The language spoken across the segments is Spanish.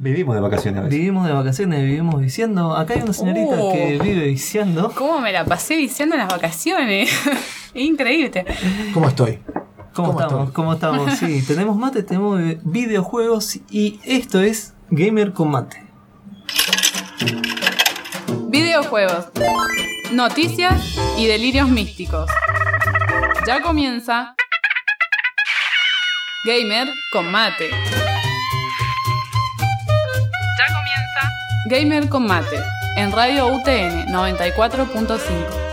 Vivimos de vacaciones a veces. Vivimos de vacaciones, vivimos viciando. Acá hay una señorita Oh. que vive viciando. ¿Cómo me la pasé viciando en las vacaciones? Increíble. ¿Cómo estoy? ¿Cómo, ¿Cómo estamos? estoy? ¿Cómo estamos? Sí, tenemos mate, tenemos videojuegos y esto es Gamer con Mate. Videojuegos, noticias y delirios místicos. Ya comienza Gamer con mate. Gamer con mate en Radio UTN 94.5.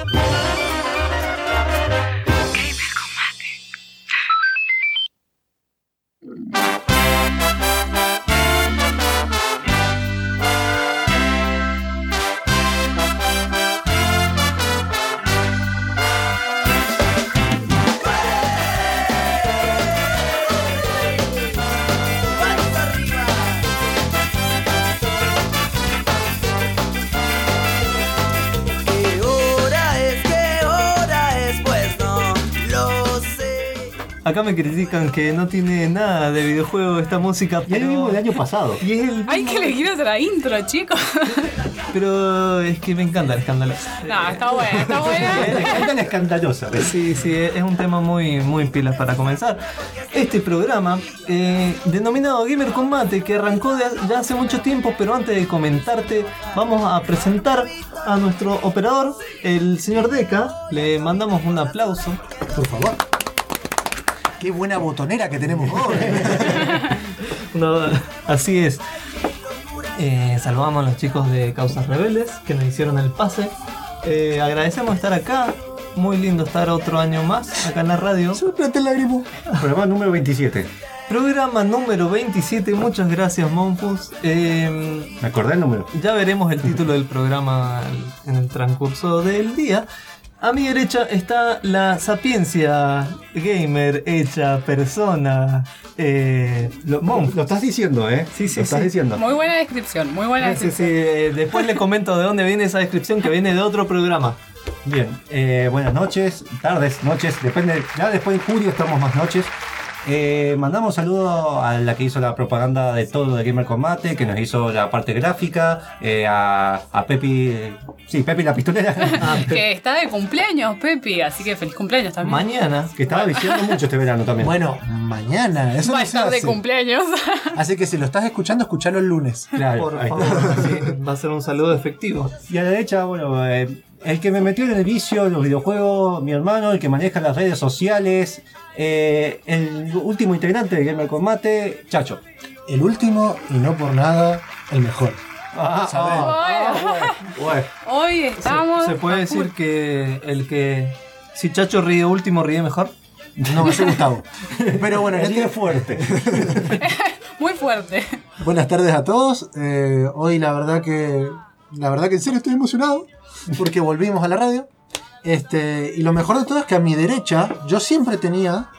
Acá me critican que no tiene nada de videojuego esta música, Y es pero... el mismo del año pasado. Y es el Ay, mismo- que hacer la intro, chicos. Pero es que me encanta el escándalo. No, está buena, está buena. Escándala escandalosa. ¿ves? Sí, sí, es un tema muy, muy pilas para comenzar. Este programa, eh, denominado Gamer Combate, que arrancó de- ya hace mucho tiempo, pero antes de comentarte, vamos a presentar a nuestro operador, el señor Deca. Le mandamos un aplauso. Por favor. Qué buena botonera que tenemos hoy. No, así es. Eh, saludamos a los chicos de Causas Rebeldes que nos hicieron el pase. Eh, agradecemos estar acá. Muy lindo estar otro año más acá en la radio. Plantea el lágrimo. Programa número 27. Programa número 27. Muchas gracias, Monfus. Eh, ¿Me acordé el número? ya veremos el título del programa en el transcurso del día. A mi derecha está la sapiencia gamer hecha persona. Eh, Lo, lo estás diciendo, ¿eh? Sí, sí, Lo estás sí. diciendo. Muy buena descripción, muy buena Sí, sí, descripción. eh, después le comento de dónde viene esa descripción que viene de otro programa. Bien, eh, buenas noches, tardes, noches, depende. Ya después de julio estamos más noches. Eh, mandamos saludos a la que hizo la propaganda de todo de Gamer Combate, que nos hizo la parte gráfica, eh, a, a Pepi, eh, sí, Pepi la pistolera, Ah, Que está de cumpleaños, Pepi, así que feliz cumpleaños también. mañana. que estaba viciando mucho este verano también. Bueno, mañana. Eso Va a no se estar de hace. cumpleaños. Así que si lo estás escuchando, escuchalo el lunes. Claro, Por ahí está. favor, sí, va a ser un saludo efectivo. Y a la derecha, bueno, eh, el que me metió en el vicio, los videojuegos, mi hermano, el que maneja las redes sociales, eh, el último integrante de Gamer Combate, Chacho. El último y no por nada el mejor. Ah, ah, bueno. Hoy estamos. ¿Se puede decir full. que el que. Si Chacho ríe último, ríe mejor? No, ese Gustavo. Pero bueno, en El este- día fuerte. Muy fuerte. buenas tardes a todos. Eh, hoy la verdad que. La verdad que en serio estoy emocionado. Porque volvimos a la radio. Este, y lo mejor de todo es que a mi derecha yo siempre tenía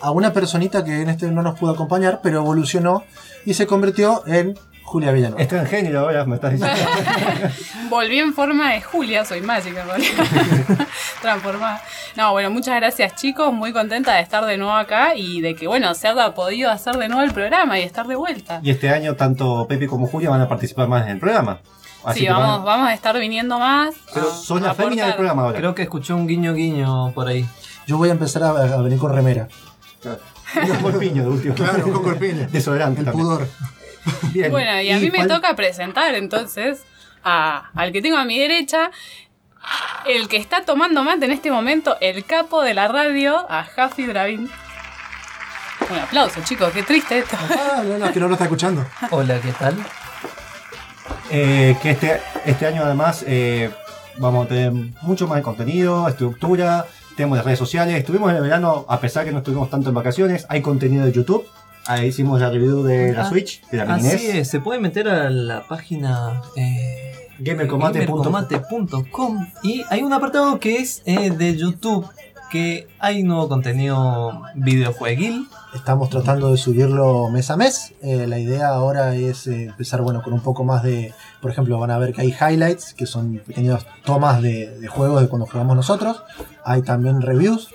a una personita que en este no nos pudo acompañar, pero evolucionó y se convirtió en Julia Villanueva. Extranjero ahora me estás diciendo. Volví en forma de Julia, soy mágica en. Transformada. No, bueno, muchas gracias chicos, muy contenta de estar de nuevo acá y de que, bueno, se haya podido hacer de nuevo el programa y estar de vuelta. y este año tanto Pepe como Julia van a participar más en el programa. Así sí, vamos, van- vamos a estar viniendo más. Pero a- sos la fémina del programa ahora. Creo que escuché un guiño guiño por ahí. Yo voy a empezar a, a venir con remera. Un corpiño de último. Claro, con corpiño. Desodorante El también. pudor. Bien. Bueno, y a mí me cuál- toca presentar entonces a- al que tengo a mi derecha, el que está tomando mate en este momento, el capo de la radio, a Jafi Dravín. Un aplauso, chicos, qué triste esto. Ah, no, no, es que no lo está escuchando. Hola, ¿qué tal? Eh, que este, este año además eh, vamos a tener mucho más de contenido, estructura, tenemos las redes sociales. Estuvimos en el verano, a pesar que no estuvimos tanto en vacaciones, hay contenido de YouTube. Ahí hicimos la review de la Ah, Switch, de la Así NES. es, se puede meter a la página eh, gamercombate.com y hay un apartado que es eh, de YouTube que hay nuevo contenido videojueguil. Estamos tratando de subirlo mes a mes. Eh, la idea ahora es eh, empezar bueno, con un poco más de. Por ejemplo, van a ver que hay highlights, que son pequeñas tomas de, de juegos de cuando jugamos nosotros. Hay también reviews.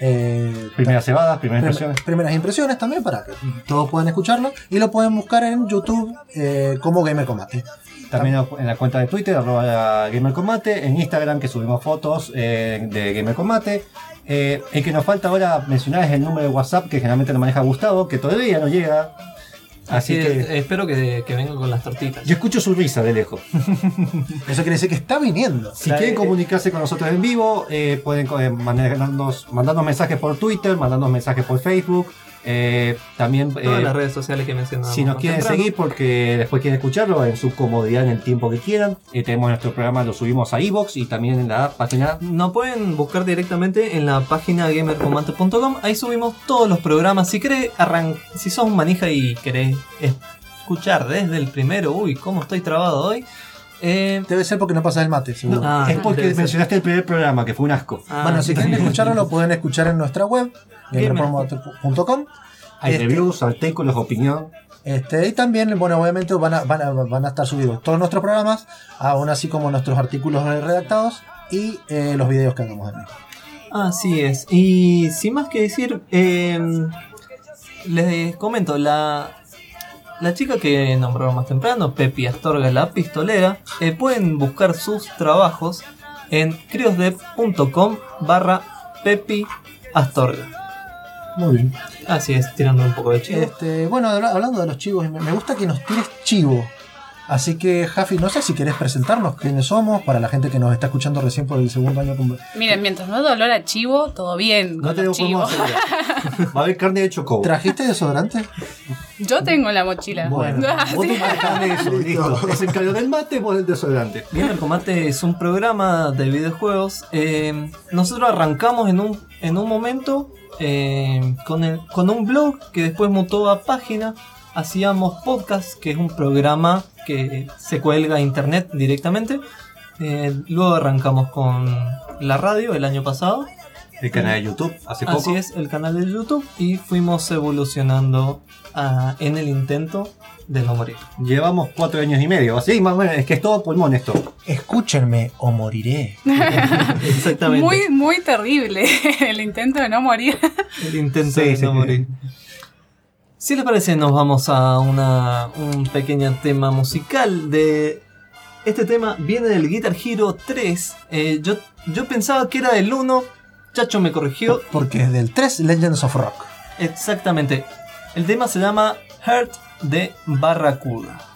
eh, Primeras cebadas, primeras prim- impresiones. primeras impresiones también para que todos puedan escucharlo y lo pueden buscar en YouTube como Gamer Combate. También en la cuenta de Twitter, arroba Gamer Combate, en Instagram que subimos fotos eh, de Gamer Combate. Eh, el que nos falta ahora mencionar es el número de WhatsApp que generalmente lo maneja Gustavo, que todavía no llega. Así Sí, que espero que, que vengan con las tortitas. yo escucho su risa de lejos. Eso quiere decir que está viniendo. Si La- quieren eh, comunicarse con nosotros en vivo, eh, pueden eh, mandarnos, mandarnos mensajes por Twitter, mandarnos mensajes por Facebook. Eh, también Todas eh, las redes sociales que mencionamos. Si nos quieren temprano. seguir porque después quieren escucharlo en su comodidad en el tiempo que quieran, eh, tenemos nuestro programa, lo subimos a iVoox y también en la página. Nos pueden buscar directamente en la página gamercombate.com. Ahí subimos todos los programas. Si querés arran si sos un manija y querés escuchar desde el primero, uy, cómo estoy trabado hoy. Eh, Debe ser porque no pasas el mate, seguro. Ah, es porque ser. mencionaste el primer programa, que fue un asco. ah, bueno, si quieren escucharlo, lo pueden escuchar en nuestra web, gamercombate.com. Hay Este- reviews, artículos, opinión. Este, y también, bueno, obviamente van a, van, a, van a estar subidos todos nuestros programas, aún así como nuestros artículos redactados y eh, los videos que hagamos aquí. Así es. Y sin más que decir, eh, les comento, la, la chica que nombraron más temprano, Pepi Astorga la pistolera, eh, pueden buscar sus trabajos en criosdep.com barra Pepi Astorga. Muy bien. Así es, tirando un poco de chivo. Este, bueno, habla- hablando de los chivos, me, gusta que nos tires chivo. Así que, Jafi, no sé si querés presentarnos quiénes somos para la gente que nos está escuchando recién por el segundo año. con- Miren, mientras no dolor a chivo, todo bien. No con tenemos hacerlo. Va a haber carne de chocobo. ¿Trajiste desodorante? Yo tengo en la mochila. Bueno, Ah, vos sí. carne de eso, listo. Es el calor del mate, vos el desodorante. Gamer Combate es un programa de videojuegos. Eh, nosotros arrancamos en un, en un momento eh, con, el- con un blog que después mutó a página. Hacíamos podcast, que es un programa que se cuelga a internet directamente. Eh, luego arrancamos con la radio el año pasado. El canal de YouTube, hace poco. Así es, el canal de YouTube. Y fuimos evolucionando ah, en el intento de no morir. Llevamos cuatro años y medio. Así, más o menos, es que es todo pulmón esto. Escúchenme o moriré. Exactamente. Muy, muy terrible el intento de no morir. El intento Sí, de sí. no morir. Si les parece, nos vamos a una, un pequeño tema musical de... Este tema viene del Guitar Hero 3. Eh, yo, yo pensaba que era del 1. Chacho me corrigió. Porque es del 3 Legends of Rock. Exactamente. El tema se llama Heart de Barracuda.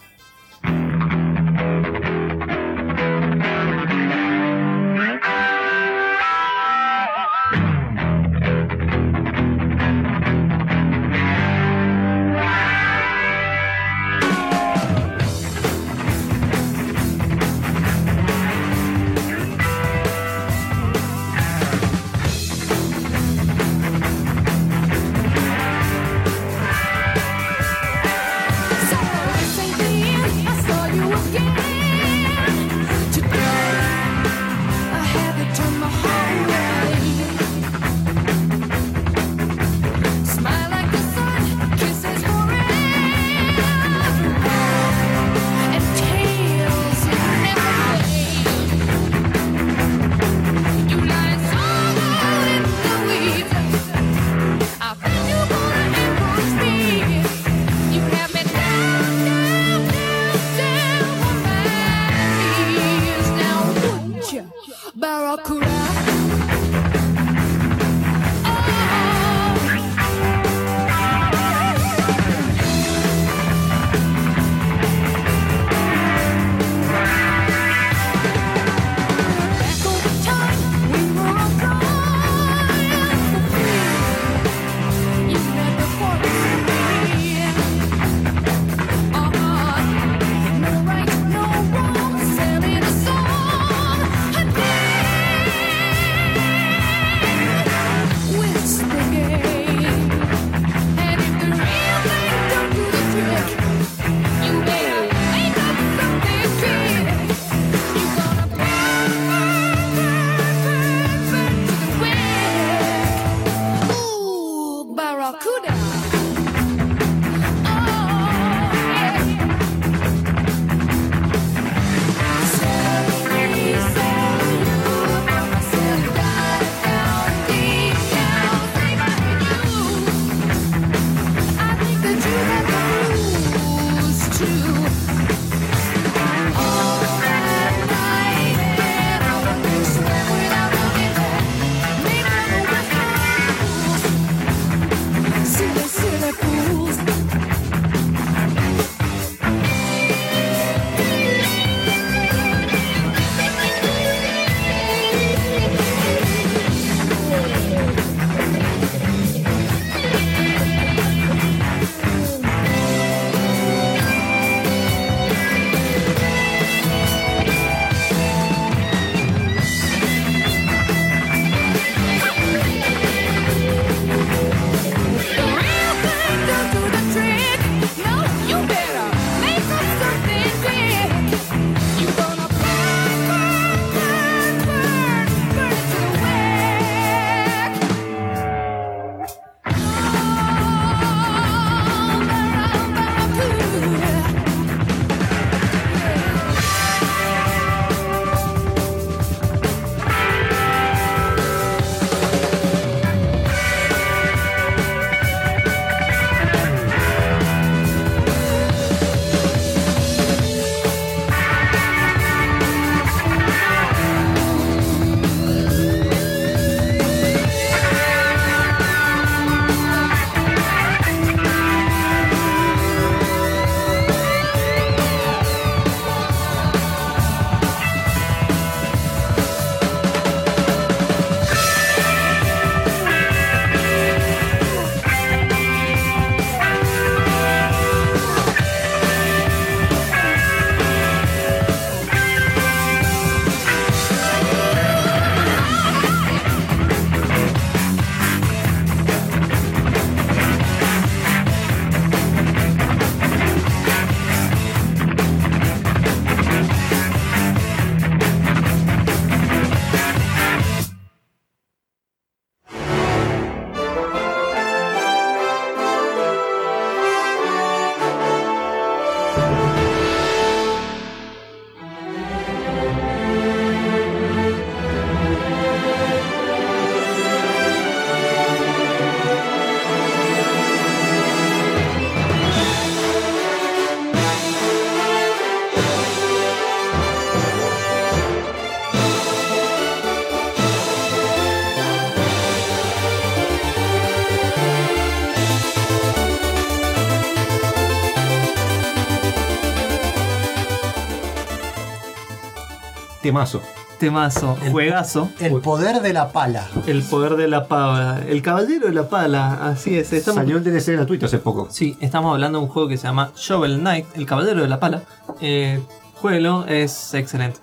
Temazo. Temazo, El- juegazo. El poder de la pala. El poder de la pala. El caballero de la pala. Así es. Estamos, Salió el DLC gratuito hace poco. Sí, estamos hablando de un juego que se llama Shovel Knight, el caballero de la pala. Eh, juego es excelente.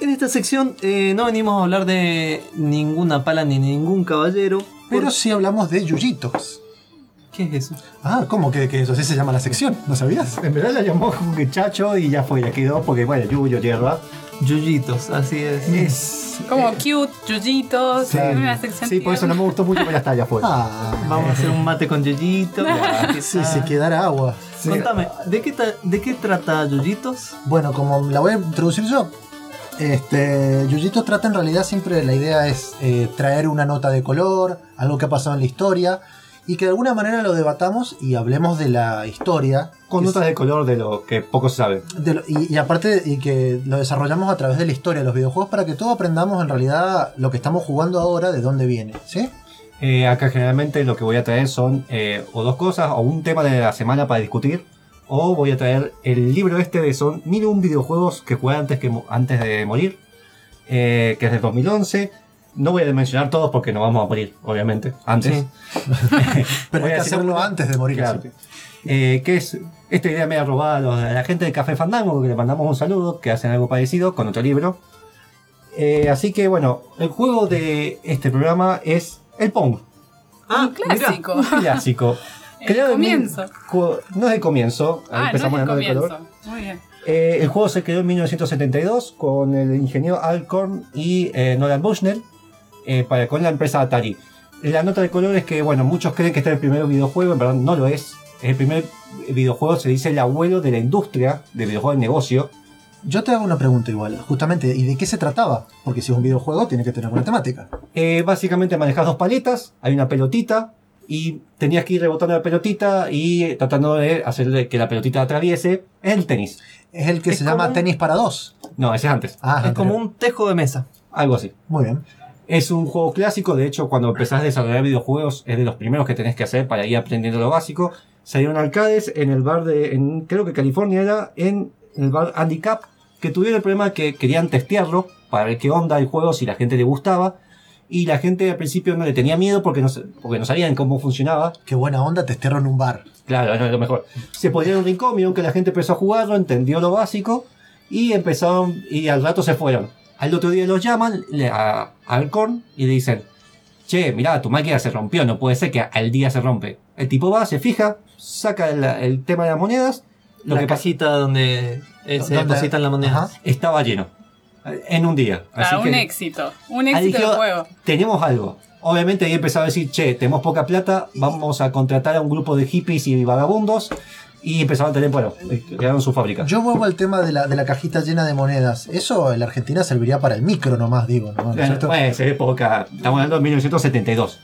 En esta sección eh, no venimos a hablar de ninguna pala ni ningún caballero. Pero por- sí hablamos de yuyitos. ¿Qué es eso? Ah, ¿cómo que, que eso? Así se llama la sección, ¿no sabías? En verdad la llamó como que chacho y ya fue, ya quedó porque bueno, Yuyo Tierra. Yuyitos, así es. Es. Como cute, yuyitos, Sí, una sección sí, por eso no me gustó mucho, pero ya está, ya fue. Ah, Vamos a hacer un mate con Yuyito. ¿Qué sí, tal? si quedara agua. Contame, ¿de qué, ¿de qué trata Yuyitos? Bueno, como la voy a introducir yo, este, Yuyitos trata en realidad siempre, la idea es eh, traer una nota de color, algo que ha pasado en la historia, y que de alguna manera lo debatamos y hablemos de la historia. Con notas de color de lo que poco se sabe. de lo- y, y aparte, y que lo desarrollamos a través de la historia de los videojuegos para que todos aprendamos en realidad lo que estamos jugando ahora, de dónde viene, ¿sí? Eh, acá generalmente lo que voy a traer son eh, o dos cosas, o un tema de la semana para discutir, o voy a traer el libro este de son mil un videojuegos que jugué antes, que, antes de morir, eh, que es de 2011. No voy a mencionar todos porque no vamos a morir, obviamente, antes. Sí. Pero Voy hay a que hacerlo antes de morir. Claro. Eh, que es esta idea media robada a los- a la gente de Café Fandango, que le mandamos un saludo, que hacen algo parecido con otro libro. Eh, así que bueno, el juego de este programa es el Pong. Ah, Un clásico. Un clásico. El Creado en mil- no es el comienzo, ahí Ah, no es empezamos el comienzo. color. Muy bien. Eh, el juego se creó en 1972 con el ingeniero Alcorn y eh, Nolan Bushnell eh, para, con la empresa Atari. La nota de color es que, bueno, muchos creen que este es el primer videojuego, en verdad no lo es. Es el primer videojuego, se dice el abuelo de la industria de videojuegos de negocio. Yo te hago una pregunta igual, justamente, ¿y de qué se trataba? Porque si es un videojuego tiene que tener una temática. Eh, básicamente manejas dos paletas, hay una pelotita y tenías que ir rebotando la pelotita y tratando de hacer que la pelotita atraviese. Es el tenis. Es el que Es se llama como- tenis para dos. No, ese es antes. Ah, Es como anterior. un tejo de mesa. Algo así. Muy bien. Es un juego clásico, de hecho, cuando empezás a desarrollar videojuegos es de los primeros que tenés que hacer para ir aprendiendo lo básico. Salieron arcades en el bar de, en, creo que California era, en el bar Handicap, que tuvieron el problema que querían testearlo para ver qué onda el juego, si la gente le gustaba. Y la gente al principio no le tenía miedo porque no, porque no sabían cómo funcionaba. Qué buena onda, testearon en un bar. Claro, no es lo mejor. Se ponían un rincón, vieron que la gente empezó a jugarlo, entendió lo básico y empezaron, y al rato se fueron. Al otro día los llaman le- a, a Alcorn y le dicen, che, mirá, tu máquina se rompió, no puede ser que al día se rompe. El tipo va, se fija, saca el, el tema de las monedas, lo la que pasa cajita donde eh, se depositan la moneda. Ajá. estaba lleno. En un día. Así Ah, un que éxito. Un éxito dijo, del juego. tenemos algo. Obviamente ahí empezaba a decir, che, tenemos poca plata, vamos a contratar a un grupo de hippies y vagabundos. Y empezaron a tener, bueno, eh, crearon su fábrica. Yo vuelvo al tema de la, de la cajita llena de monedas. Eso en la Argentina serviría para el micro nomás, digo. ¿no? ¿No es Bueno, bueno, esa época, estamos hablando de 1972.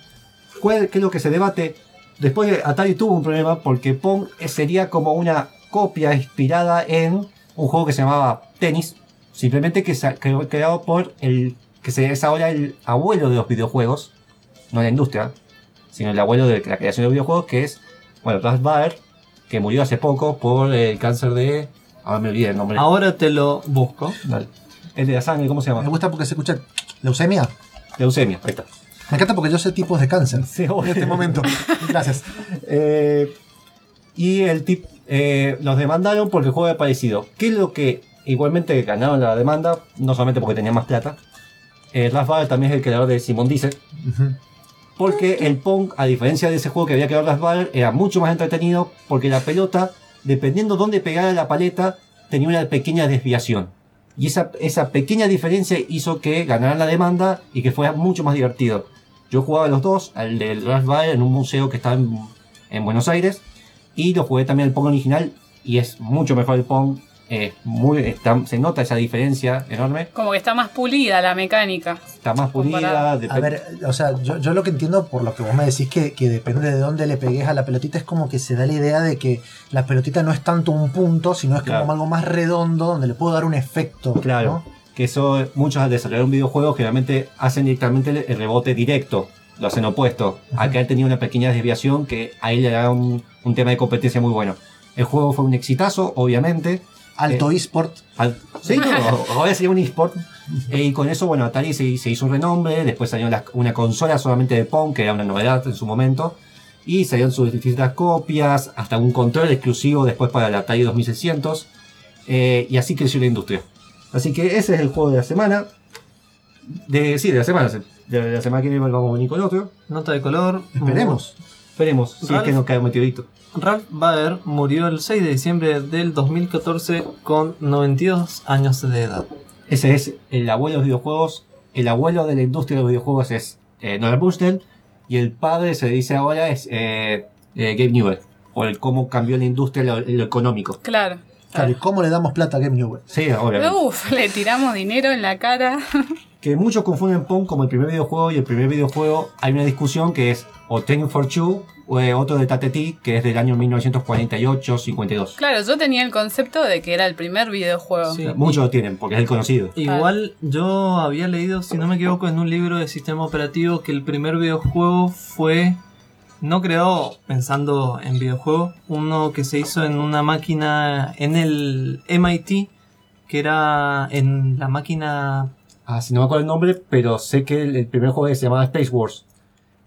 ¿Cuál, ¿Qué es lo que se debate? Después de Atari tuvo un problema porque Pong sería como una copia inspirada en un juego que se llamaba Tennis, simplemente que se creado por el que se es ahora el abuelo de los videojuegos, no la industria, sino el abuelo de la creación de videojuegos, que es, bueno, Ralph Baer, que murió hace poco por el cáncer de... Ahora me olvidé el nombre. Ahora te lo busco. Dale. El de la sangre, ¿cómo se Me llama? gusta porque se escucha leucemia. Leucemia, ahí está. Me encanta porque yo sé tipos de cáncer Sí, en este momento. Gracias. Eh, y el tip eh, los demandaron porque el juego era parecido. ¿Qué es lo que igualmente ganaron la demanda? No solamente porque tenía más plata. Eh, Ralph Baer también es el creador de Simon Dice. Ujú. Porque el Pong, a diferencia de ese juego que había creado Ralph Baer, era mucho más entretenido porque la pelota, dependiendo dónde pegara la paleta, tenía una pequeña desviación. Y esa, esa pequeña diferencia hizo que ganaran la demanda y que fuera mucho más divertido. Yo jugaba los dos, al del Baer en un museo que estaba en, en Buenos Aires, y lo jugué también el Pong original, y es mucho mejor el Pong. Eh, muy, está- se nota esa diferencia enorme. Como que está más pulida la mecánica. Está más pulida. A ver, o sea, yo, yo lo que entiendo por lo que vos me decís que, que depende de dónde le pegues a la pelotita, es como que se da la idea de que la pelotita no es tanto un punto, sino es Claro. como algo más redondo donde le puedo dar un efecto. Claro, ¿no? que eso muchos al desarrollar un videojuego generalmente hacen directamente el, rebote directo, lo hacen opuesto. Acá él tenía una pequeña desviación que a él le da un, un tema de competencia muy bueno. El juego fue un exitazo, obviamente. Alto Eh, eSport. Al- sí, no, ahora sería un eSport. Eh, y con eso, bueno, Atari se, se hizo un renombre. Después salió la- una consola solamente de Pong, que era una novedad en su momento. Y salieron sus distintas copias, hasta un control exclusivo después para el Atari 2600. Eh, y así creció la industria. Así que ese es el juego de la semana. De, sí, de la semana. De la semana que viene vamos a venir con otro. Nota de color. Esperemos. Esperemos, si es que no cae un meteorito. Ralph Baer murió el 6 de diciembre del 2014 con 92 años de edad. Ese es el abuelo de los videojuegos. El abuelo de la industria de los videojuegos es eh, Nolan Bushnell. Y el padre se dice ahora es eh, eh, Gabe Newell. Por el cómo cambió la industria lo, lo económico. Claro. Claro, ¿y cómo le damos plata a Game Newell? Sí, obviamente. Uf, le tiramos dinero en la cara. Que muchos confunden Pong como el primer videojuego. Y el primer videojuego hay una discusión que es o Ten for Two o eh, otro de Tate que es del año 1948-52. Claro, yo tenía el concepto de que era el primer videojuego. Sí. Muchos lo tienen porque es el conocido. Igual yo había leído, si no me equivoco, en un libro de sistema operativo que el primer videojuego fue no creado pensando en videojuegos, uno que se hizo en una máquina en el MIT, que era en la máquina Ah, si no me acuerdo el nombre, pero sé que el, el primer juego se llamaba Space Wars.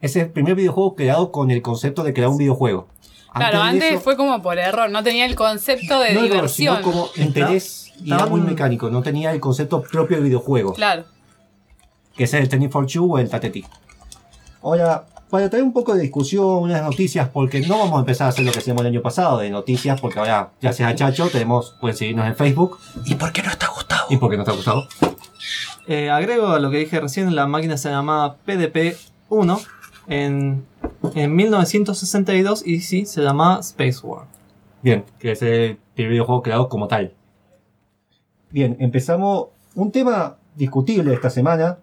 Es el primer videojuego creado con el concepto de crear un videojuego. Claro, antes eso, fue como por error, no tenía el concepto de no error, diversión. sino como interés y era muy mecánico. No tenía el concepto propio de videojuego, Claro. que es el Tennis for Two o el Tateti. Ahora, para traer un poco de discusión, unas noticias, porque no vamos a empezar a hacer lo que hacíamos el año pasado de noticias, porque ahora, gracias a Chacho, tenemos, pueden seguirnos en Facebook. ¿Y por qué no está Gustavo? Y porque nos ha gustado. Eh, agrego a lo que dije recién, la máquina se llamaba PDP-1 en, en 1962 y sí, se llamaba Space War. Bien, que es el primer videojuego creado como tal. Bien, empezamos. Un tema discutible esta semana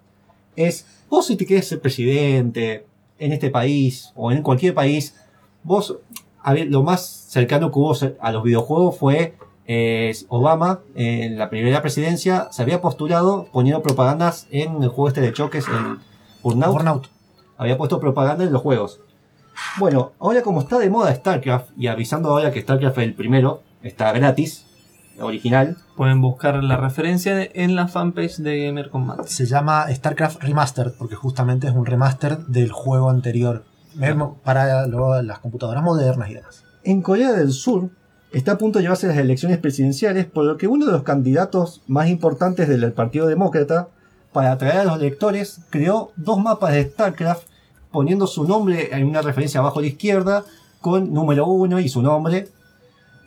es, vos si te querés ser presidente, en este país o en cualquier país, vos, a ver, lo más cercano que hubo a los videojuegos fue eh, Obama, en la primera presidencia, se había postulado poniendo propagandas en el juego este de choques, el Burnout. Burnout. Había puesto propaganda en los juegos. Bueno, ahora como está de moda StarCraft, y avisando ahora que StarCraft el primero está gratis, original, Pueden buscar la referencia en la fanpage de Gamer Combat. Se llama StarCraft Remastered porque justamente es un remaster del juego anterior. Para lo- las computadoras modernas y demás. En Corea del Sur está a punto de llevarse las elecciones presidenciales, por lo que uno de los candidatos más importantes del Partido Demócrata, para atraer a los electores, creó dos mapas de StarCraft poniendo su nombre en una referencia abajo a la izquierda con número uno y su nombre.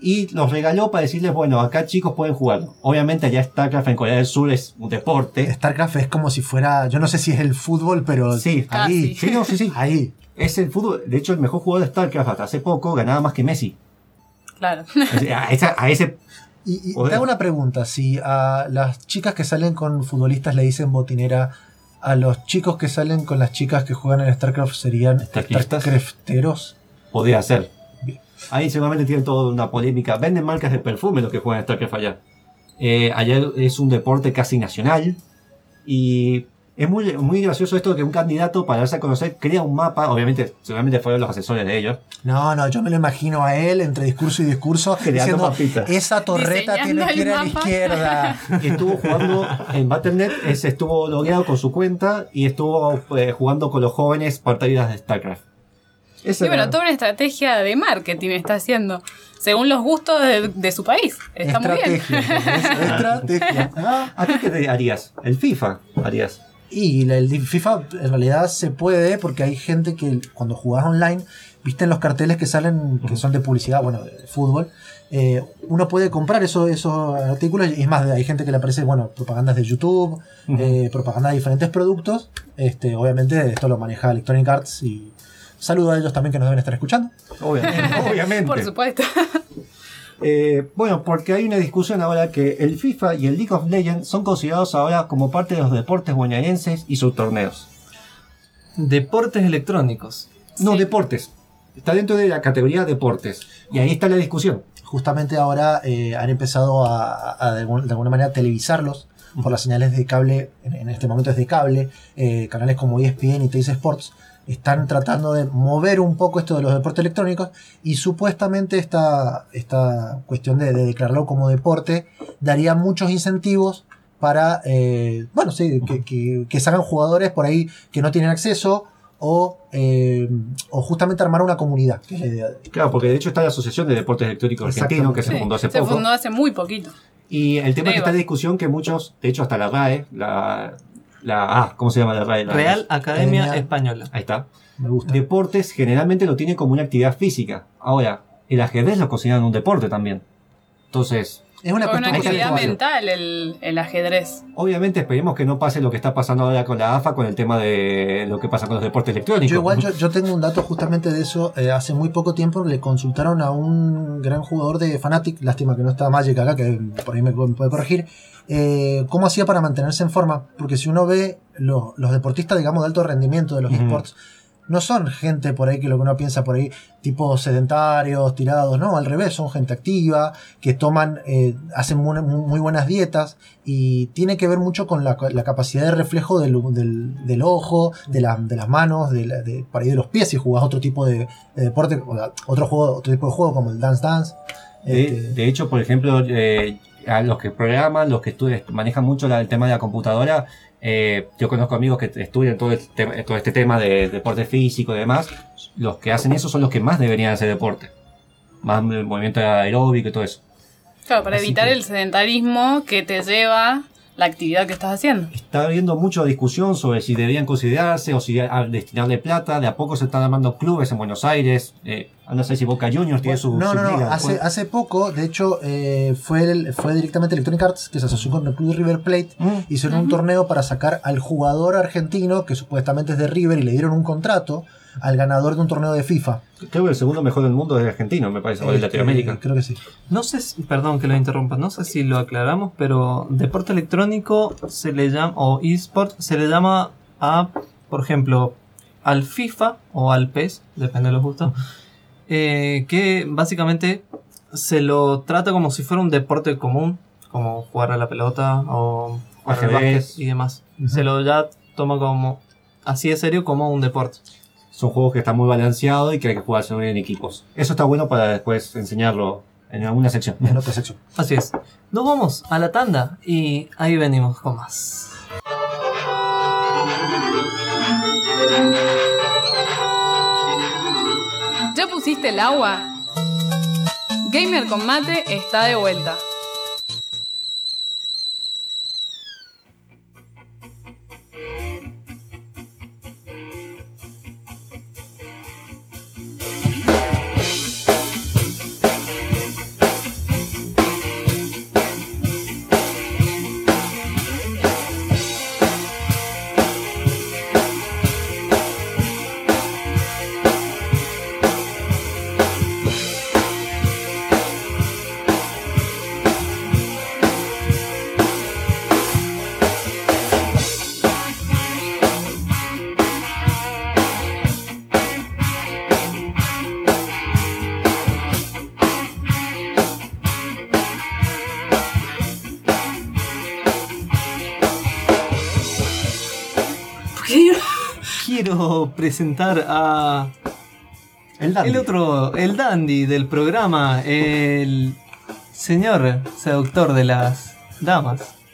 Y los regaló para decirles, bueno, acá chicos pueden jugarlo. Obviamente allá StarCraft en Corea del Sur es un deporte. StarCraft es como si fuera, yo no sé si es el fútbol, pero Sí. ahí. Sí, no, sí, sí. ahí. Es el fútbol. De hecho, el mejor jugador de StarCraft hasta hace poco ganaba más que Messi. Claro. A, esa- a ese Y, te hago una pregunta, si a las chicas que salen con futbolistas le dicen botinera, a los chicos que salen con las chicas que juegan en StarCraft serían. StarCrafteros. podría ser. Ahí seguramente tienen toda una polémica. Venden marcas de perfume los que juegan StarCraft allá. Eh, allá es un deporte casi nacional. Y es muy, muy gracioso esto de que un candidato para darse a conocer crea un mapa. Obviamente, seguramente fueron los asesores de ellos. No, no, yo me lo imagino a él entre discurso y discurso Creando diciendo, mapitas. esa torreta tiene que ir a la mapa". izquierda. Y estuvo jugando en Battle.net. Ese estuvo logueado con su cuenta. Y estuvo eh, jugando con los jóvenes partidas de StarCraft. Esa Sí, bueno, toda una estrategia de marketing está haciendo, según los gustos de, de su país. Está muy bien. Estrategia. es- Estrategia. Ah, ¿A ti qué te harías? El FIFA harías. Y el FIFA en realidad se puede porque hay gente que cuando jugás online, viste en los carteles que salen, que son de publicidad, bueno, de fútbol, eh, uno puede comprar esos, esos artículos y es más, hay gente que le aparece, bueno, propagandas de YouTube, eh, propaganda de diferentes productos. Este, obviamente esto lo maneja Electronic Arts y saludo a ellos también que nos deben estar escuchando. Obviamente. obviamente. Por supuesto. Eh, bueno, porque hay una discusión ahora que el FIFA y el League of Legends son considerados ahora como parte de los deportes bonaerenses y sus torneos. Deportes electrónicos. No, Sí. deportes. Está dentro de la categoría deportes. Y ahí está la discusión. Justamente ahora eh, han empezado a, a de, algún- de alguna manera televisarlos por las señales de cable, en, en este momento es de cable, eh, canales como ESPN y Teis Sports están tratando de mover un poco esto de los deportes electrónicos y supuestamente esta, esta cuestión de, de declararlo como deporte daría muchos incentivos para, eh, bueno, sí, que, que, que salgan jugadores por ahí que no tienen acceso o, eh, o justamente armar una comunidad, que es la idea. de- Claro, porque de hecho está la Asociación de Deportes Electrónicos Argentinos que se Sí, fundó hace se poco. fundó hace muy poquito. Y el tema que está en discusión que muchos, de hecho hasta la RAE, la, la ah, ¿cómo se llama la RAE? La- Real Academia Academia- Española. Ahí está. Me gusta. Deportes generalmente lo tienen como una actividad física. Ahora, el ajedrez lo consideran un deporte también. Entonces, Es una una cuestión actividad mental el, el ajedrez. obviamente esperemos que no pase lo que está pasando ahora con la AFA con el tema de lo que pasa con los deportes electrónicos. Yo igual yo, yo tengo un dato justamente de eso. Eh, hace muy poco tiempo le consultaron a un gran jugador de Fnatic, lástima que no está Magic acá, que por ahí me, me puede corregir, eh, cómo hacía para mantenerse en forma. Porque si uno ve los, los deportistas, digamos, de alto rendimiento de los esports, no son gente por ahí que lo que uno piensa por ahí, tipo sedentarios, tirados, no, al revés, son gente activa, que toman, eh, hacen muy, muy buenas dietas y tiene que ver mucho con la, la capacidad de reflejo del, del- del ojo, de, la- de las manos, de, la- de, por ahí de los pies, si jugás otro tipo de, de deporte, otro, juego, otro tipo de juego como el Dance Dance. De, este, de hecho, por ejemplo, eh, a los que programan, los que manejan mucho la- el tema de la computadora, eh, yo conozco amigos que estudian todo, el te- todo este tema de deporte físico y demás. Los que hacen eso son los que más deberían hacer deporte. Más el movimiento aeróbico y todo eso. Claro, para Así evitar que- el sedentarismo que te lleva la actividad que estás haciendo. Está habiendo mucha discusión sobre si deberían considerarse o si a- destinarle plata. De a poco se están armando clubes en Buenos Aires. Eh, no sé si Boca Juniors tiene su. no, su no, no. Hace, hace poco, de hecho, eh, fue, el- fue directamente Electronic Arts que se asoció con el club River Plate. Mm. Hicieron un torneo para sacar al jugador argentino que supuestamente es de River y le dieron un contrato al ganador de un torneo de FIFA. Creo que el segundo mejor del mundo es el argentino, me parece, o de Este, Latinoamérica. Creo que sí. No sé, si- perdón que lo interrumpa, no sé si lo aclaramos, pero deporte electrónico se le llama, o eSport se le llama a, por ejemplo, al FIFA o al PES, depende de los gustos, eh, que básicamente se lo trata como si fuera un deporte común, como jugar a la pelota o jugar al básquet y demás. Se lo ya toma como así de serio como un deporte. Son juegos que están muy balanceados y que hay que jugarse bien en equipos. Eso está bueno para después enseñarlo en alguna sección. En otra sección. Así es. Nos vamos a la tanda y ahí venimos con más. ¿Ya pusiste el agua? Gamer con mate está de vuelta. Quiero presentar a El dandy. el otro, el dandy del programa, el señor seductor de las damas.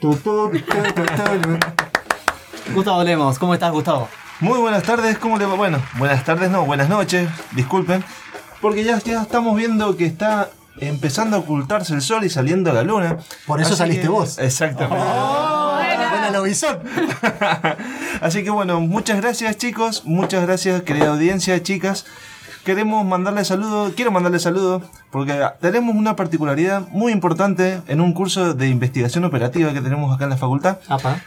Gustavo Lemos, ¿cómo estás Gustavo? Muy buenas tardes, ¿cómo le va? Bueno, buenas tardes, no, buenas noches, disculpen. Porque ya, ya estamos viendo que está empezando a ocultarse el sol y saliendo la luna. Por eso Así saliste que- vos. Exactamente. Buena lobizón. Así que bueno, muchas gracias chicos, muchas gracias querida audiencia, chicas. Queremos mandarle saludos, quiero mandarle saludos porque tenemos una particularidad muy importante en un curso de investigación operativa que tenemos acá en la facultad. Apa.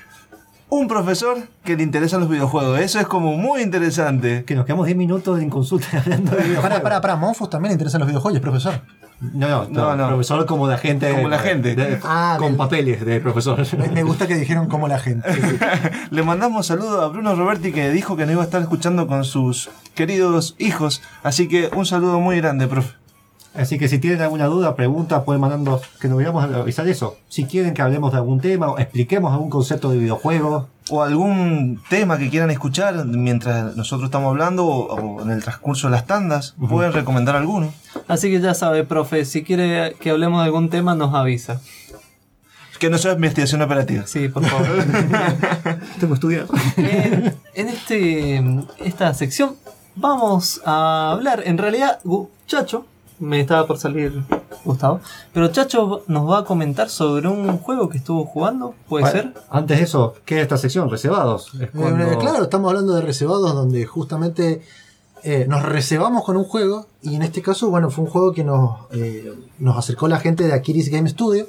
Un profesor que le interesan los videojuegos, eso es como muy interesante. Que nos quedamos 10 minutos en consulta hablando de Para, videojuegos. para, para. Monfus también le interesan los videojuegos, profesor. No, no, No, no. Profesor como de agente. Como la gente. de- Ah, con del- papeles de profesor. Me, me gusta que dijeron como la gente. Le mandamos saludos a Bruno Roberti que dijo que no iba a estar escuchando con sus queridos hijos. Así que un saludo muy grande, profe. Así que si tienen alguna duda, pregunta, pueden mandarnos que nos vayamos a avisar eso. Si quieren que hablemos de algún tema o expliquemos algún concepto de videojuegos, O algún tema que quieran escuchar mientras nosotros estamos hablando o, o en el transcurso de las tandas, pueden recomendar alguno. Así que ya sabe, profe, si quiere que hablemos de algún tema, nos avisa. Que no sea investigación operativa. Sí, por favor. tengo estudiado. en, en este, esta sección vamos a hablar, en realidad, Chacho, me estaba por salir Gustavo, pero Chacho nos va a comentar sobre un juego que estuvo jugando, ¿puede Bueno, ser? Antes de eso, ¿qué es esta sección? Reservados. Es cuando- Eh, claro, estamos hablando de reservados donde justamente eh, nos reservamos con un juego y en este caso, bueno, fue un juego que nos, eh, nos acercó la gente de Akiris Game Studio.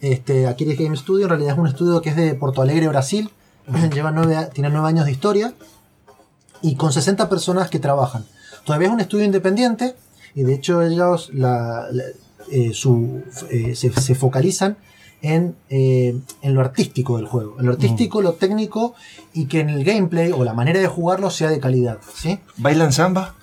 Este, Akiris Game Studio en realidad es un estudio que es de Porto Alegre, Brasil. Lleva nueve, a- tiene nueve años de historia y con 60 personas que trabajan. Todavía es un estudio independiente y de hecho ellos la- la- eh, su- eh, se, se focalizan en, eh, en lo artístico del juego. En lo artístico, lo técnico y que en el gameplay o la manera de jugarlo sea de calidad. ¿sí? ¿Bailan samba?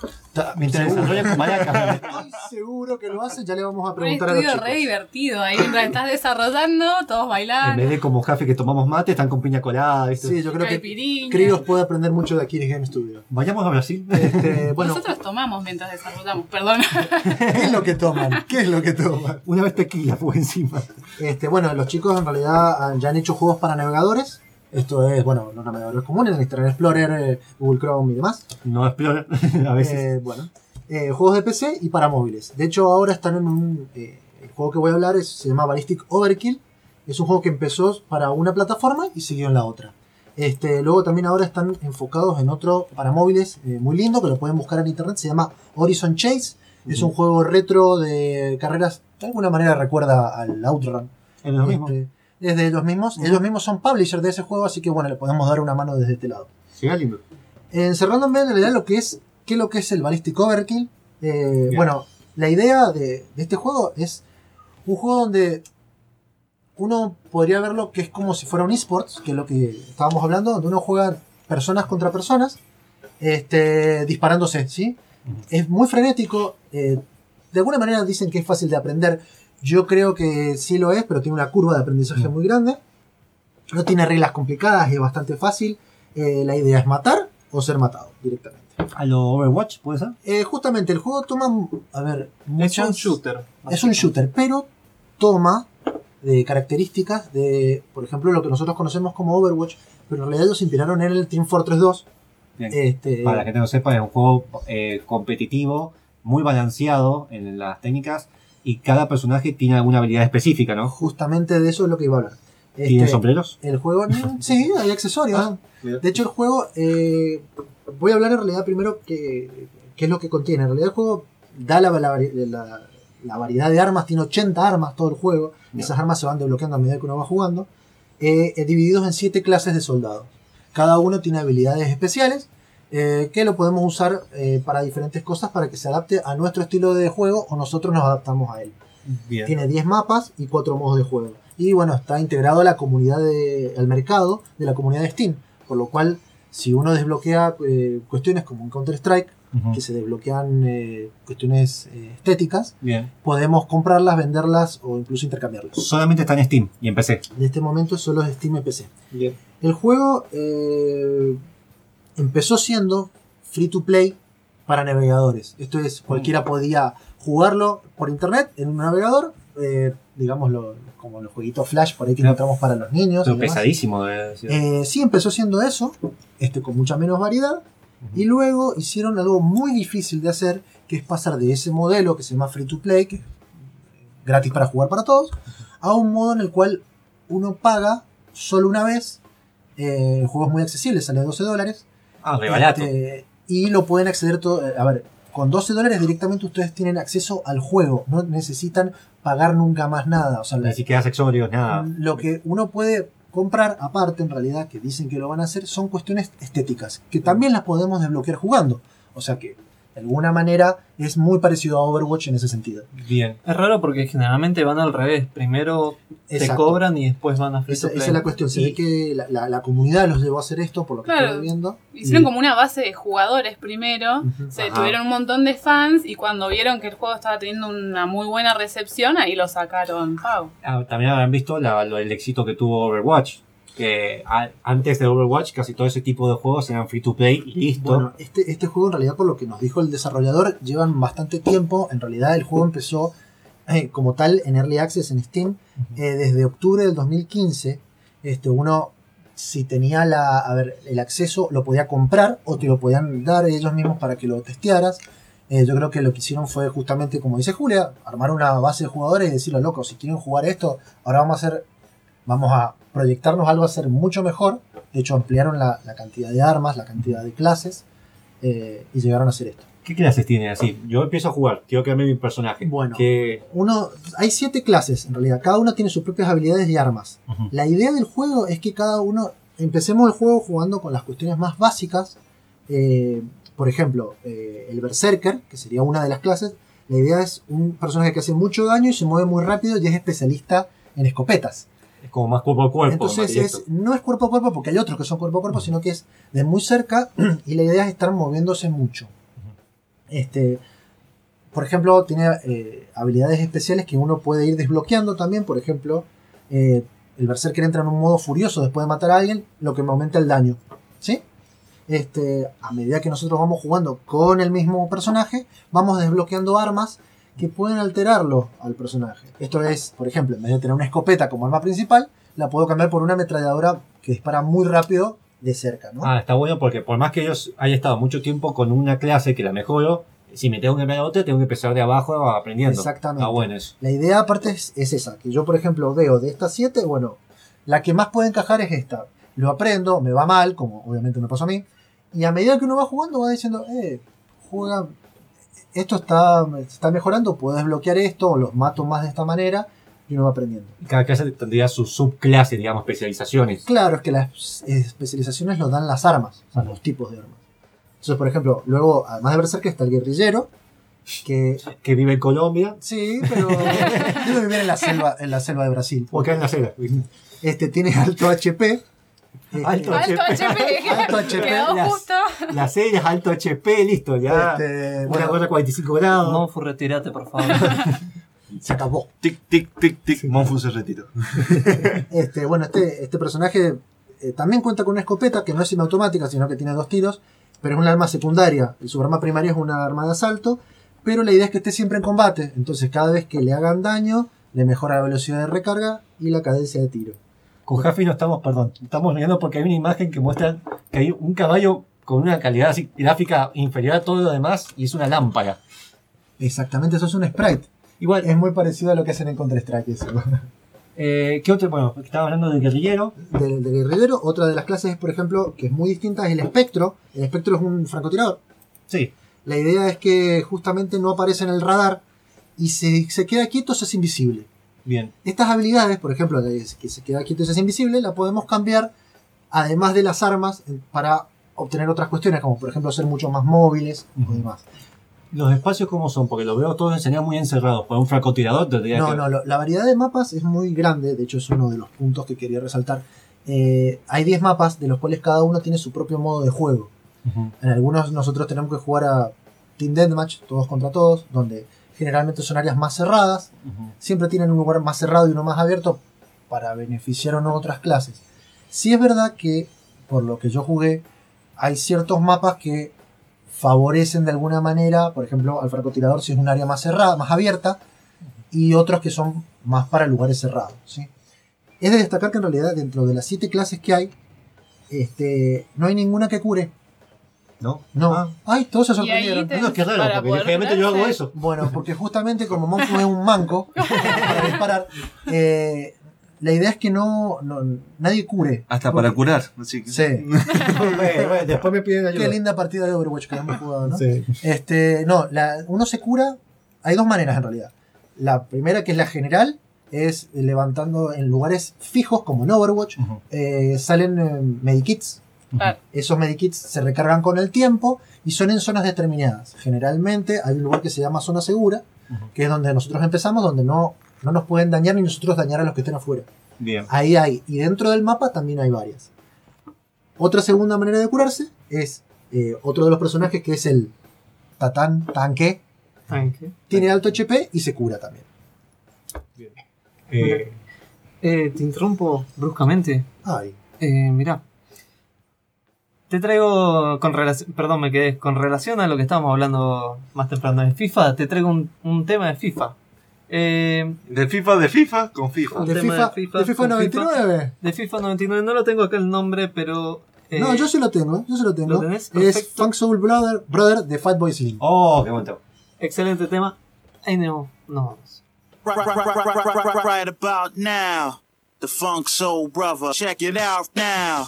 Mientras con maracas. Estoy seguro que lo hace, ya le vamos a Un preguntar a los chicos. re divertido ahí mientras estás desarrollando, todos En bailando. vez de como café que tomamos mate, están con piña colada, ¿viste? Sí, yo creo que. Krios puede aprender mucho de Akiris Game Studio. Vayamos a Brasil. Este, bueno, Nosotros tomamos mientras desarrollamos, perdón. ¿qué es lo que toman? ¿Qué es lo que toman? Una vez tequila fue encima. Este, bueno, los chicos en realidad han- ya han hecho juegos para navegadores. Esto es, bueno, los navegadores comunes, Internet Explorer, eh, Google Chrome y demás. No explora a veces. Eh, bueno, eh, juegos de PC y para móviles. De hecho, ahora están en un. el juego que voy a hablar es- se llama Ballistic Overkill. Es un juego que empezó para una plataforma y siguió en la otra. Este, luego también ahora están enfocados en otro para móviles muy lindo que lo pueden buscar en internet. Se llama Horizon Chase. Es un juego retro de carreras. De alguna manera recuerda al Outrun. es lo mismo. Es de ellos mismos. Ellos mismos son publishers de ese juego, así que bueno, le podemos dar una mano desde este lado. Lindo. Encerrándome en realidad lo que es, qué es lo que es el Ballistic Overkill. Eh, bueno, la idea de, de este juego es un juego donde uno podría verlo que es como si fuera un esports, que es lo que estábamos hablando, donde uno juega personas contra personas este, disparándose, ¿sí? Es muy frenético. eh, de alguna manera dicen que es fácil de aprender. Yo creo que sí lo es, pero tiene una curva de aprendizaje muy grande. No tiene reglas complicadas, es bastante fácil. Eh, la idea es matar o ser matado directamente. A lo Overwatch, ¿puede ser? Eh, justamente el juego toma, a ver, Es un shooter. es un shooter, pero toma de características de, por ejemplo, lo que nosotros conocemos como Overwatch, pero en realidad ellos se inspiraron en el Team Fortress 2. Bien. Este, Para la gente no lo sepa, es un juego eh, competitivo, muy balanceado en las técnicas y cada personaje tiene alguna habilidad específica, ¿no? Justamente de eso es lo que iba a hablar. ¿Tiene Este, sombreros? El juego, mm, sí, hay accesorios. Ah. De hecho, el juego, eh, voy a hablar en realidad primero qué qué es lo que contiene. En realidad el juego da la, la la- la variedad de armas, tiene 80 armas todo el juego. Esas armas se van desbloqueando a medida que uno va jugando. eh, eh, divididos en 7 clases de soldados. Cada uno tiene habilidades especiales eh, que lo podemos usar eh, para diferentes cosas para que se adapte a nuestro estilo de juego o nosotros nos adaptamos a él. Bien. Tiene 10 mapas y 4 modos de juego. Y bueno, está integrado a la comunidad de, al mercado de la comunidad de Steam. Por lo cual, si uno desbloquea eh, cuestiones como en Counter-Strike, que se desbloquean eh, cuestiones eh, estéticas, Bien. podemos comprarlas, venderlas o incluso intercambiarlas. Solamente está en Steam y en PC. En este momento solo es Steam y PC. Bien. El juego empezó siendo free to play para navegadores. Esto es, cualquiera podía jugarlo por internet en un navegador, eh, digamos lo- como los jueguitos Flash por ahí que encontramos para los niños. Pero pesadísimo, debe decir. Eh, sí, empezó siendo eso, este, con mucha menos variedad. Y luego hicieron algo muy difícil de hacer, que es pasar de ese modelo que se llama free to play, que es gratis para jugar para todos, a un modo en el cual uno paga solo una vez. Eh, el juego es muy accesible, sale 12 dólares. Ah. Este, y lo pueden acceder todo. A ver, con 12 dólares directamente ustedes tienen acceso al juego. No necesitan pagar nunca más nada. O sea, Ni siquiera accesorios, nada. lo que uno puede comprar aparte, en realidad, que dicen que lo van a hacer, son cuestiones estéticas, que también las podemos desbloquear jugando. O sea que, de alguna manera, es muy parecido a Overwatch en ese sentido. Bien. Es raro porque generalmente van al revés. Primero te Exacto. cobran y después van a free Esa, to esa play. es la cuestión. Se Y- ve que la, la- la comunidad los llevó a hacer esto, por lo que Claro. estoy viendo. Hicieron Y- como una base de jugadores primero. Se Ajá. tuvieron un montón de fans y cuando vieron que el juego estaba teniendo una muy buena recepción, ahí lo sacaron. Ah, también habrán visto la- lo- el éxito que tuvo Overwatch. Que a- antes de Overwatch casi todo ese tipo de juegos eran free to play y listo. Bueno, este, este juego en realidad por lo que nos dijo el desarrollador llevan bastante tiempo. En realidad el juego empezó eh, como tal en Early Access en Steam eh, desde octubre del 2015. Este, uno si tenía la, a ver, el acceso lo podía comprar o te lo podían dar ellos mismos para que lo testearas. Eh, yo creo que lo que hicieron fue justamente, como dice Julia, armar una base de jugadores y decirle, loco, si quieren jugar esto, ahora vamos a hacer, vamos a proyectarnos algo a hacer mucho mejor. De hecho, ampliaron la, la cantidad de armas, la cantidad de clases eh, y llegaron a hacer esto. ¿Qué clases tiene así? Yo empiezo a jugar, quiero crearme mi personaje. Bueno. Que... Uno, hay siete clases en realidad, cada una tiene sus propias habilidades y armas. La idea del juego es que cada uno, empecemos el juego jugando con las cuestiones más básicas. eh, por ejemplo, eh, el Berserker, que sería una de las clases, la idea es un personaje que hace mucho daño y se mueve muy rápido y es especialista en escopetas. Es como más cuerpo a cuerpo. Entonces es, no es cuerpo a cuerpo porque hay otros que son cuerpo a cuerpo, sino que es de muy cerca y la idea es estar moviéndose mucho. Este, por ejemplo, tiene eh, habilidades especiales que uno puede ir desbloqueando también. Por ejemplo, eh, el Berserker entra en un modo furioso después de matar a alguien, lo que me aumenta el daño. ¿Sí? Este, a medida que nosotros vamos jugando con el mismo personaje, vamos desbloqueando armas que pueden alterarlo al personaje. Esto es, por ejemplo, en vez de tener una escopeta como arma principal, la puedo cambiar por una ametralladora que dispara muy rápido de cerca, ¿no? Ah, está bueno porque por más que yo haya estado mucho tiempo con una clase que la mejoro, si me tengo que cambiar a otra, tengo que empezar de abajo aprendiendo. Exactamente. Está bueno eso. La idea aparte es, es esa, que yo por ejemplo veo de estas siete, bueno, la que más puede encajar es esta. Lo aprendo, me va mal, como obviamente me pasó a mí, y a medida que uno va jugando va diciendo, eh, juega, esto está, está mejorando, puedo desbloquear esto, o los mato más de esta manera, y uno va aprendiendo. Cada clase tendría sus subclases, digamos, especializaciones. Claro, es que las especializaciones lo dan las armas, o sea, los tipos de armas. Entonces, por ejemplo, luego, además de Berserker, está el guerrillero, que Que vive en Colombia sí, pero debe vivir en la selva, en la selva de Brasil. o acá en la selva. Este tiene alto HP, Alto Alto HP. HP. Alto HP, Quedó las- justo. La serie es alto HP, listo, ya. Este, una bueno. gorra 45 grados. Monfu, retirate, por favor. Se acabó. Tic, tic, tic, tic. Monfu se retiró. Este, bueno, este, este personaje eh, también cuenta con una escopeta que no es semiautomática, sino que tiene dos tiros, pero es un arma secundaria. Y su arma primaria es una arma de asalto, pero la idea es que esté siempre en combate. Entonces, cada vez que le hagan daño, le mejora la velocidad de recarga y la cadencia de tiro. Con Jaffi no estamos, perdón, estamos riendo porque hay una imagen que muestra que hay un caballo con una calidad así gráfica inferior a todo lo demás y es una lámpara. Exactamente, eso es un sprite. Igual, Es muy parecido a lo que hacen en Counter-Strike. eso. eh, ¿qué otro? Bueno, estaba hablando del guerrillero. Del, del guerrillero, otra de las clases, por ejemplo, que es muy distinta, es el espectro. El espectro es un francotirador. Sí. La idea es que justamente no aparece en el radar y si se queda quieto se hace invisible. Bien. Estas habilidades, por ejemplo, de que se queda quieto y hace invisible, la podemos cambiar, además de las armas, para obtener otras cuestiones, como por ejemplo ser mucho más móviles Ujú. o demás. ¿Los espacios cómo son? Porque los veo todos enseñados muy encerrados. Para un francotirador tendría No, que... no, lo- la variedad de mapas es muy grande, de hecho es uno de los puntos que quería resaltar. Eh, hay 10 mapas, de los cuales cada uno tiene su propio modo de juego. En algunos nosotros tenemos que jugar a Team Deathmatch, todos contra todos, donde generalmente son áreas más cerradas, siempre tienen un lugar más cerrado y uno más abierto para beneficiar o no a otras clases. Sí es verdad que, por lo que yo jugué, hay ciertos mapas que favorecen de alguna manera, por ejemplo, al francotirador si es un área más cerrada, más abierta, y otros que son más para lugares cerrados. ¿sí? Es de destacar que en realidad dentro de las siete clases que hay, este, no hay ninguna que cure. ¿No? No. Ah, Ay, todos se sorprendieron. te- no, qué raro, Para porque generalmente yo hago eso. Bueno, porque justamente como Monfu es un manco para disparar, eh, la idea es que no, no- nadie cure. Hasta Porque- para curar. Así que- Sí. Después me piden ayuda. Qué linda partida de Overwatch que hemos jugado, ¿no? Sí. Este, no, la- uno se cura. Hay dos maneras en realidad. La primera, que es la general, es levantando en lugares fijos, como en Overwatch, eh, salen eh, medikits. Claro. Esos medikits se recargan con el tiempo y son en zonas determinadas. Generalmente hay un lugar que se llama zona segura, que es donde nosotros empezamos, donde no, no nos pueden dañar ni nosotros dañar a los que estén afuera. Bien. Ahí hay, y dentro del mapa también hay varias. Otra segunda manera de curarse es eh, otro de los personajes que es el Tatán Tanque. Tanque. Tiene alto HP y se cura también. Eh, Eh, te interrumpo bruscamente. Ay, Eh, mirá. Te traigo con relación, perdón, me quedé con relación a lo que estábamos hablando más temprano de FIFA, te traigo un, un tema de FIFA. Eh, De FIFA, de FIFA, con FIFA. De FIFA, de FIFA, de FIFA con 99. de FIFA 99, no lo tengo acá el nombre, pero... eh, no, yo sí lo tengo, yo sí lo tengo. ¿Lo tenés? es. Funk Soul Brother, Brother de Fatboy Slim. oh, qué momento. Excelente tema. Ahí no, no right, right, right, right about now. The Funk Soul Brother. Check it out now.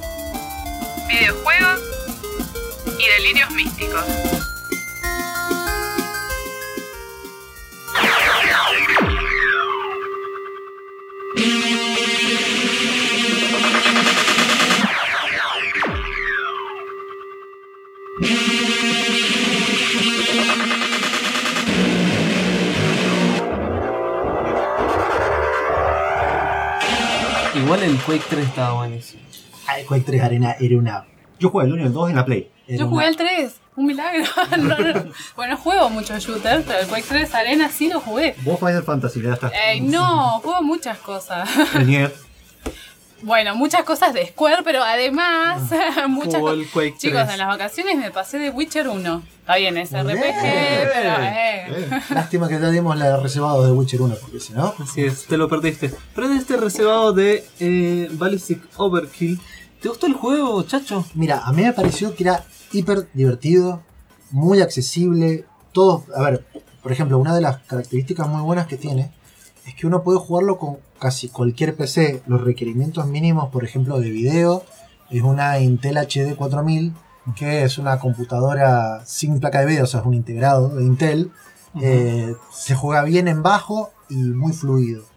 Videojuegos y delirios místicos. Igual el Quake 3 estaba buenísimo. Ay, Quake 3 Arena era una. Yo jugué el 1 y el 2 en la Play. era Yo jugué una- el 3, un milagro. No, no. Bueno, juego mucho shooter, pero el Quake 3 Arena sí lo jugué. Vos Final Fantasy le das hasta Ey, no, juego muchas cosas. el Nier. Bueno, muchas cosas de Square, pero además muchas Jugó co- el Quake Chicos, 3. en las vacaciones me pasé de Witcher 1. Está bien, es RPG, bien. pero eh. Lástima que ya dimos la reservado de Witcher 1, porque si no. Así es, te lo perdiste. Pero en este reservado de eh, Ballistic Overkill, ¿te gustó el juego, chacho? Mira, a mí me pareció que era hiper divertido, muy accesible. Todo, a ver, por ejemplo, una de las características muy buenas que tiene es que uno puede jugarlo con casi cualquier PC. Los requerimientos mínimos, por ejemplo, de video, es una Intel HD 4000, que es una computadora sin placa de video, o sea, es un integrado de Intel. Eh, se juega bien en bajo y muy fluido.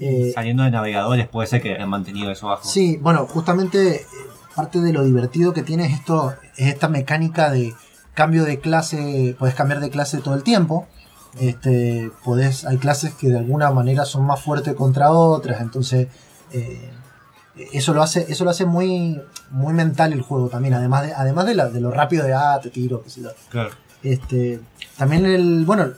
Eh, Saliendo de navegadores puede ser que hayan mantenido eso bajo. Sí, bueno, justamente eh, parte de lo divertido que tiene es esto, es esta mecánica de cambio de clase, puedes cambiar de clase todo el tiempo. Este, podés, hay clases que de alguna manera son más fuertes contra otras, entonces eh, eso lo hace, eso lo hace muy, muy mental el juego también, además de, además de, la- de lo rápido de ah, te tiro, yo. Claro. Este, también el, bueno,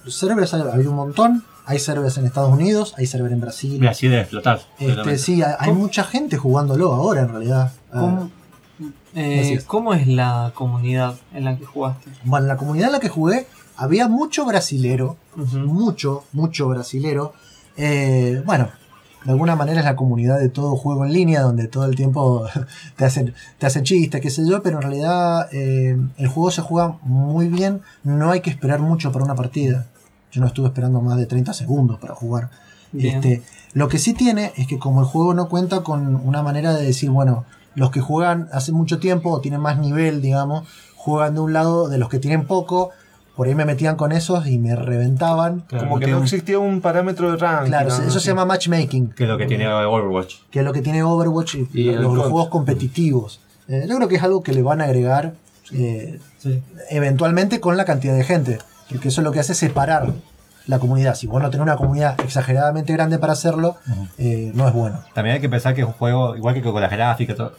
hay, hay un montón, hay servers en Estados Unidos, hay servers en Brasil. Y así de explotar. Este, sí, hay, hay mucha gente jugándolo ahora en realidad. ¿Cómo, eh. ¿Cómo es la comunidad en la que jugaste? Bueno, en la comunidad en la que jugué había mucho brasilero, mucho, mucho brasilero. Eh, bueno, de alguna manera es la comunidad de todo juego en línea, donde todo el tiempo te hacen, te hacen chistes, qué sé yo, pero en realidad eh, el juego se juega muy bien, no hay que esperar mucho para una partida. Yo no estuve esperando más de 30 segundos para jugar. Bien. Este, lo que sí tiene es que como el juego no cuenta con una manera de decir, bueno, los que juegan hace mucho tiempo o tienen más nivel, digamos, juegan de un lado de los que tienen poco, por ahí me metían con esos y me reventaban. Claro, Como que tiene no existía un parámetro de ranking. Claro, ¿no? eso se llama matchmaking, Que es lo que tiene Overwatch. que es lo que tiene Overwatch y, Y los, juegos competitivos. Eh, yo creo que es algo que le van a agregar eh, eventualmente con la cantidad de gente, porque eso lo que hace es separar la comunidad. Si vos no tenés una comunidad exageradamente grande para hacerlo, eh, no es bueno. También hay que pensar que es un juego, igual que con las gráficas, todo,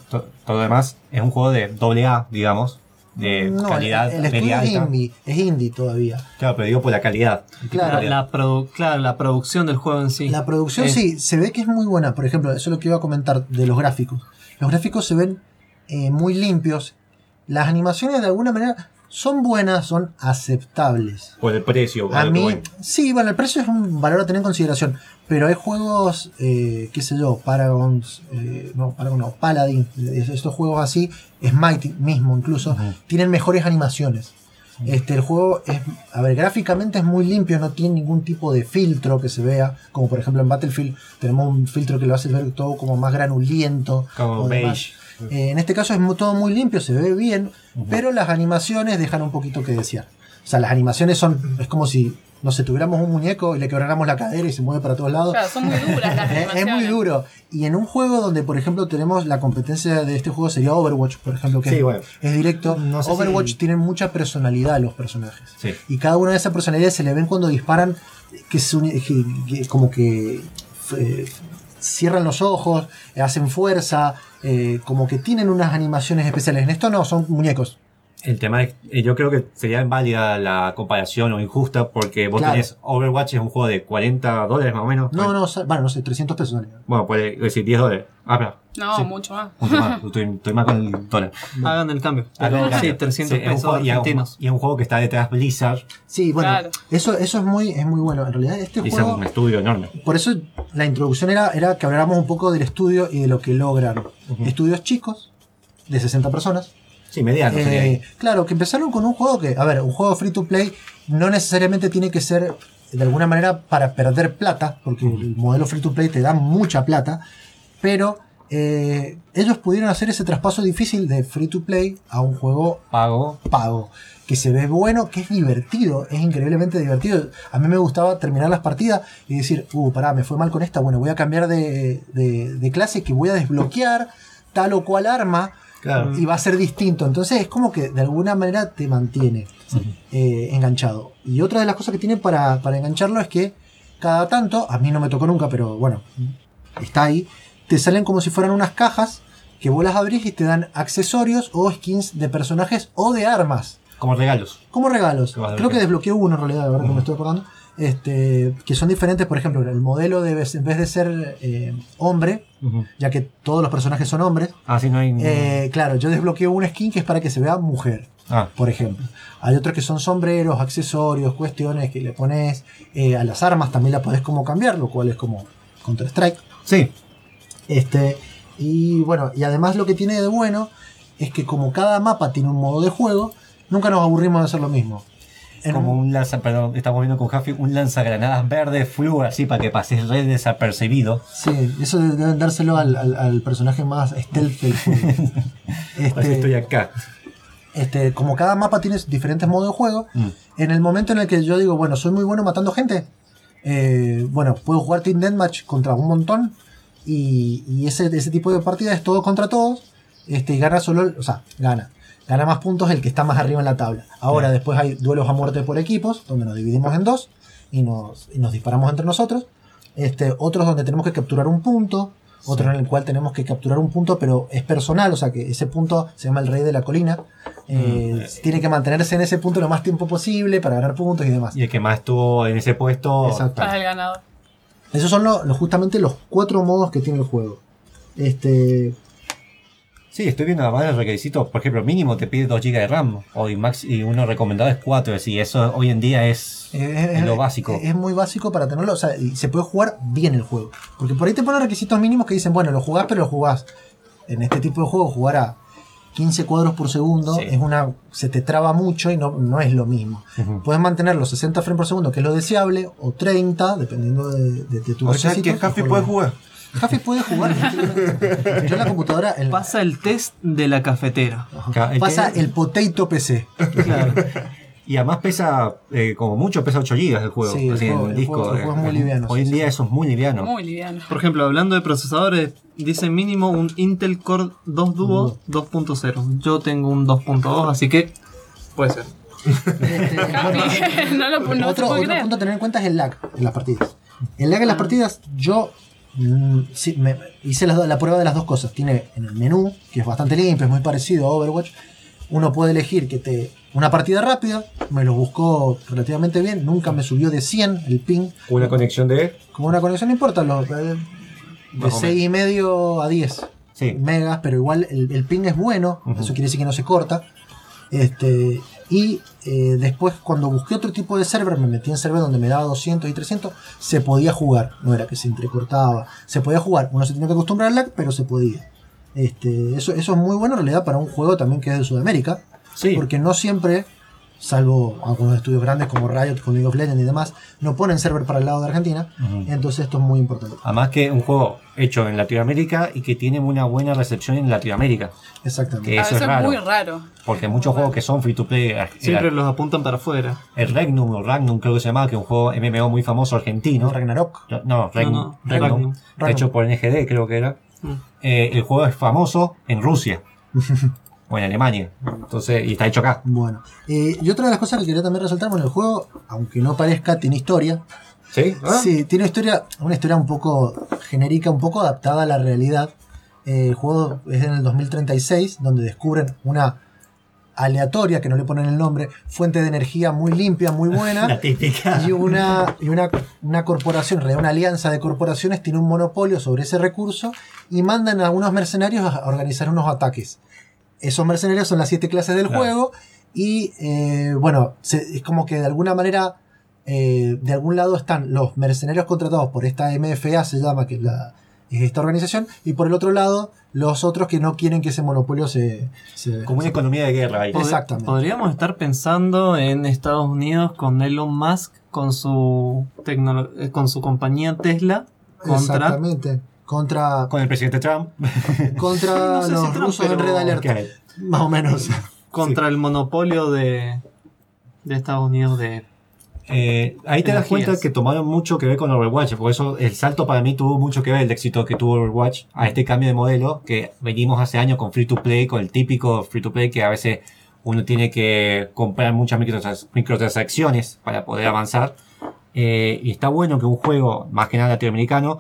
lo demás, es un juego de doble A, digamos, de No, calidad el, el estudio media es alta. indie, es indie todavía. Claro, pero digo por la calidad. Claro. La, la produ- claro, la producción del juego en sí. La producción Es- sí, se ve que es muy buena. Por ejemplo, eso es lo que iba a comentar de los gráficos. Los gráficos se ven eh, muy limpios. Las animaciones de alguna manera son buenas, son aceptables. Por el precio. A mí, sí, bueno, el precio es un valor a tener en consideración. Pero hay juegos, eh, qué sé yo, Paragons, eh, no, Paragon no, Paladin, estos juegos así, Smite mismo incluso, tienen mejores animaciones. Este, el juego es, a ver, gráficamente es muy limpio, no tiene ningún tipo de filtro que se vea, como por ejemplo en Battlefield tenemos un filtro que lo hace ver todo como más granulento. Como beige. Eh, en este caso es todo muy limpio, se ve bien, pero las animaciones dejan un poquito que desear. O sea, las animaciones son, es como si, no sé, tuviéramos un muñeco y le quebráramos la cadera y se mueve para todos lados. Claro, son muy duras las Es, es muy animaciones. duro. Y en un juego donde, por ejemplo, tenemos la competencia de este juego sería Overwatch, por ejemplo, que Sí, es, bueno. es directo. No sé Overwatch si- tiene mucha personalidad los personajes. Sí. Y cada una de esas personalidades se le ven cuando disparan, que, es un- que- que como que eh, cierran los ojos, hacen fuerza, eh, como que tienen unas animaciones especiales. En esto no, son muñecos. El tema es, eh, yo creo que sería inválida la comparación o injusta porque vos Claro. tenés Overwatch es un juego de 40 dólares más o menos. No, no, bueno, no sé, 300 pesos. Bueno, puede decir 10 dólares. Ah, espera. No, Sí. mucho más. Mucho más. Estoy, estoy mal con el dólar. Hagan el cambio. Pero Ah, sí, claro. 300 Sí, es un pesos juego- y es un-. Y es un juego que está detrás Blizzard. Sí, bueno, Claro. eso, eso es muy, es muy bueno. En realidad, este Blizzard es juego. un estudio enorme. Por eso la introducción era, era que habláramos un poco del estudio y de lo que logran. Estudios chicos, de 60 personas. Sí, mediano. Eh, claro, que empezaron con un juego que, a ver, un juego free to play no necesariamente tiene que ser de alguna manera para perder plata, porque el modelo free to play te da mucha plata, pero eh, ellos pudieron hacer ese traspaso difícil de free to play a un juego Pago. pago, que se ve bueno, que es divertido, es increíblemente divertido. A mí me gustaba terminar las partidas y decir, uh, pará, me fue mal con esta, bueno, voy a cambiar de, de- de clase que voy a desbloquear tal o cual arma Claro. y va a ser distinto. Entonces es como que de alguna manera te mantiene eh, enganchado. Y otra de las cosas que tiene para, para engancharlo es que cada tanto, a mí no me tocó nunca, pero bueno, está ahí, te salen como si fueran unas cajas que vos las abrís y te dan accesorios o skins de personajes o de armas. Como regalos. Como regalos. Creo que desbloqueé uno en realidad, ahora que me estoy acordando. Este, que son diferentes, por ejemplo, el modelo de en vez de ser eh, hombre, ya que todos los personajes son hombres, Ah, sí, no hay. eh, claro, yo desbloqueo un skin que es para que se vea mujer, ah, por ejemplo. Hay otros que son sombreros, accesorios, cuestiones que le pones eh, a las armas, también la podés como cambiar, lo cual es como Counter-Strike. sí. Este, y bueno, y además lo que tiene de bueno es que como cada mapa tiene un modo de juego, nunca nos aburrimos de hacer lo mismo. Como un- lanza, perdón, estamos viendo con Jaffi un lanzagranadas verde flu así para que pases re desapercibido. Sí, eso de- deben dárselo al, al- al personaje más stealth del juego. Así estoy este, acá. este, como cada mapa tiene diferentes modos de juego, Mm. en el momento en el que yo digo, bueno, soy muy bueno matando gente, eh, bueno, puedo jugar Team Deathmatch contra un montón y, y ese, ese tipo de partida es todo contra todos este, y gana solo, o sea, gana. Gana más puntos el que está más arriba en la tabla. Ahora, después hay duelos a muerte por equipos, donde nos dividimos en dos y nos, y nos disparamos entre nosotros. Este, otros donde tenemos que capturar un punto, otro en el cual tenemos que capturar un punto, pero es personal, o sea que ese punto se llama el rey de la colina. Eh, Tiene que mantenerse en ese punto lo más tiempo posible para ganar puntos y demás. Y el que más estuvo en ese puesto. Exacto. Para el ganador. Esos son lo- lo- justamente los cuatro modos que tiene el juego. Este, Sí, estoy viendo varios requisitos. Por ejemplo, mínimo te pide 2 GB de RAM. O y, max, y uno recomendado es 4. Es decir, eso hoy en día es, eh, es lo básico. Es muy básico para tenerlo, o sea, y se puede jugar bien el juego. Porque por ahí te ponen requisitos mínimos que dicen, bueno, lo jugás, pero lo jugás. En este tipo de juego jugar a 15 cuadros por segundo Sí. es una se te traba mucho y no, no es lo mismo. Puedes mantener los 60 frames por segundo, que es lo deseable, o 30, dependiendo de, de, de tu O sea que requisito, Jaffi y puede jugar. Jaffi puede jugar. Yo en la computadora en la- Pasa el test de la cafetera. Pasa el Potato PC. Claro. Y además pesa, eh, como mucho, pesa 8 GB el juego. Sí, así, juego- el el disco. juego- el juego es muy Eh, liviano, Hoy sí, en sí. día eso es muy liviano. Muy liviano. Por ejemplo, hablando de procesadores, dice mínimo un Intel Core 2 Duo 2.0. Yo tengo un 2.2, así que puede ser. Este, bueno, no lo no otro, otro punto a tener en cuenta es el lag en las partidas. El lag en las partidas, yo sí, me- hice do- la prueba de las dos cosas. Tiene en el menú, que es bastante limpio, es muy parecido a Overwatch. Uno puede elegir que te una partida rápida, me lo buscó relativamente bien, nunca me subió de 100 el ping. Una conexión de. Como una conexión no importa, lo- eh, de Más o 6 y medio a 10 Sí. megas, pero igual el, el ping es bueno, eso quiere decir que no se corta. Este, y eh, después cuando busqué otro tipo de server, me metí en server donde me daba 200 y 300, se podía jugar, no era que se entrecortaba, se podía jugar, uno se tenía que acostumbrar al lag, pero se podía. Este, eso, eso es muy bueno en realidad para un juego también que es de Sudamérica, Sí. porque no siempre, salvo algunos estudios grandes como Riot, con League of Legends y demás, no ponen server para el lado de Argentina, Ujú. entonces esto es muy importante. Además que un juego hecho en Latinoamérica y que tiene una buena recepción en Latinoamérica. Exactamente. Que A eso es es raro. muy raro. Porque muchos juegos que son free to play. eh, Siempre el, los apuntan para afuera. el Regnum o Ragnum creo que se llama, que es un juego MMO muy famoso argentino. Ragnarok. No, Regnum. no, Regnum. Regnum. Regnum. Hecho por NGD creo que era. Mm. Eh, el juego es famoso en Rusia. o en Alemania. Entonces, y está hecho acá. Bueno, eh, y otra de las cosas que quería también resaltar, bueno, el juego, aunque no parezca, tiene historia. ¿Sí? Sí, tiene historia, una historia un poco genérica, un poco adaptada a la realidad. Eh, el juego es en el 2036, donde descubren una aleatoria, que no le ponen el nombre, fuente de energía muy limpia, muy buena. La típica. y una, y una, una corporación, en realidad una alianza de corporaciones, tiene un monopolio sobre ese recurso y mandan a unos mercenarios a organizar unos ataques. Esos mercenarios son las siete clases del Claro. juego y eh, bueno, se- es como que de alguna manera, eh, de algún lado están los mercenarios contratados por esta MFA, se llama, que es, la, es esta organización, y por el otro lado los otros que no quieren que ese monopolio se... se- Como una economía de guerra ahí. Exactamente. Podríamos estar pensando en Estados Unidos con Elon Musk con su eh, con su compañía Tesla contra Exactamente. Contra, Con el presidente Trump. contra No sé si los Trump, rusos en Red Alert. que- Más o menos. contra el monopolio de de Estados Unidos de Eh, ahí te das cuenta que tomaron mucho que ver con Overwatch, por eso el salto para mí tuvo mucho que ver el éxito que tuvo Overwatch a este cambio de modelo que venimos hace años con free to play, con el típico free to play que a veces uno tiene que comprar muchas microtrans- microtransacciones para poder avanzar. Eh, y está bueno que un juego, más que nada latinoamericano,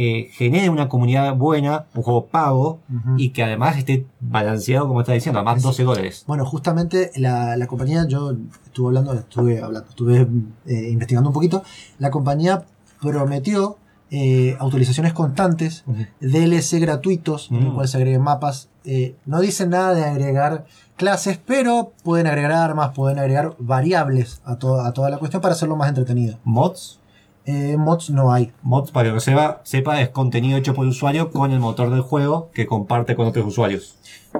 eh, genere una comunidad buena, un juego pago y que además esté balanceado, como está diciendo, además 12 dólares. Bueno, justamente la, la compañía, yo estuve hablando, estuve hablando, estuve eh, investigando un poquito. La compañía prometió eh, autorizaciones constantes. DLC gratuitos, en el Mm. cual se agreguen mapas. Eh, no dicen nada de agregar clases, pero pueden agregar armas, pueden agregar variables a, to- a toda la cuestión para hacerlo más entretenido. Mods, Eh, mods no hay. Mods, para que lo sepa, sepa, es contenido hecho por el usuario con el motor del juego que comparte con otros usuarios.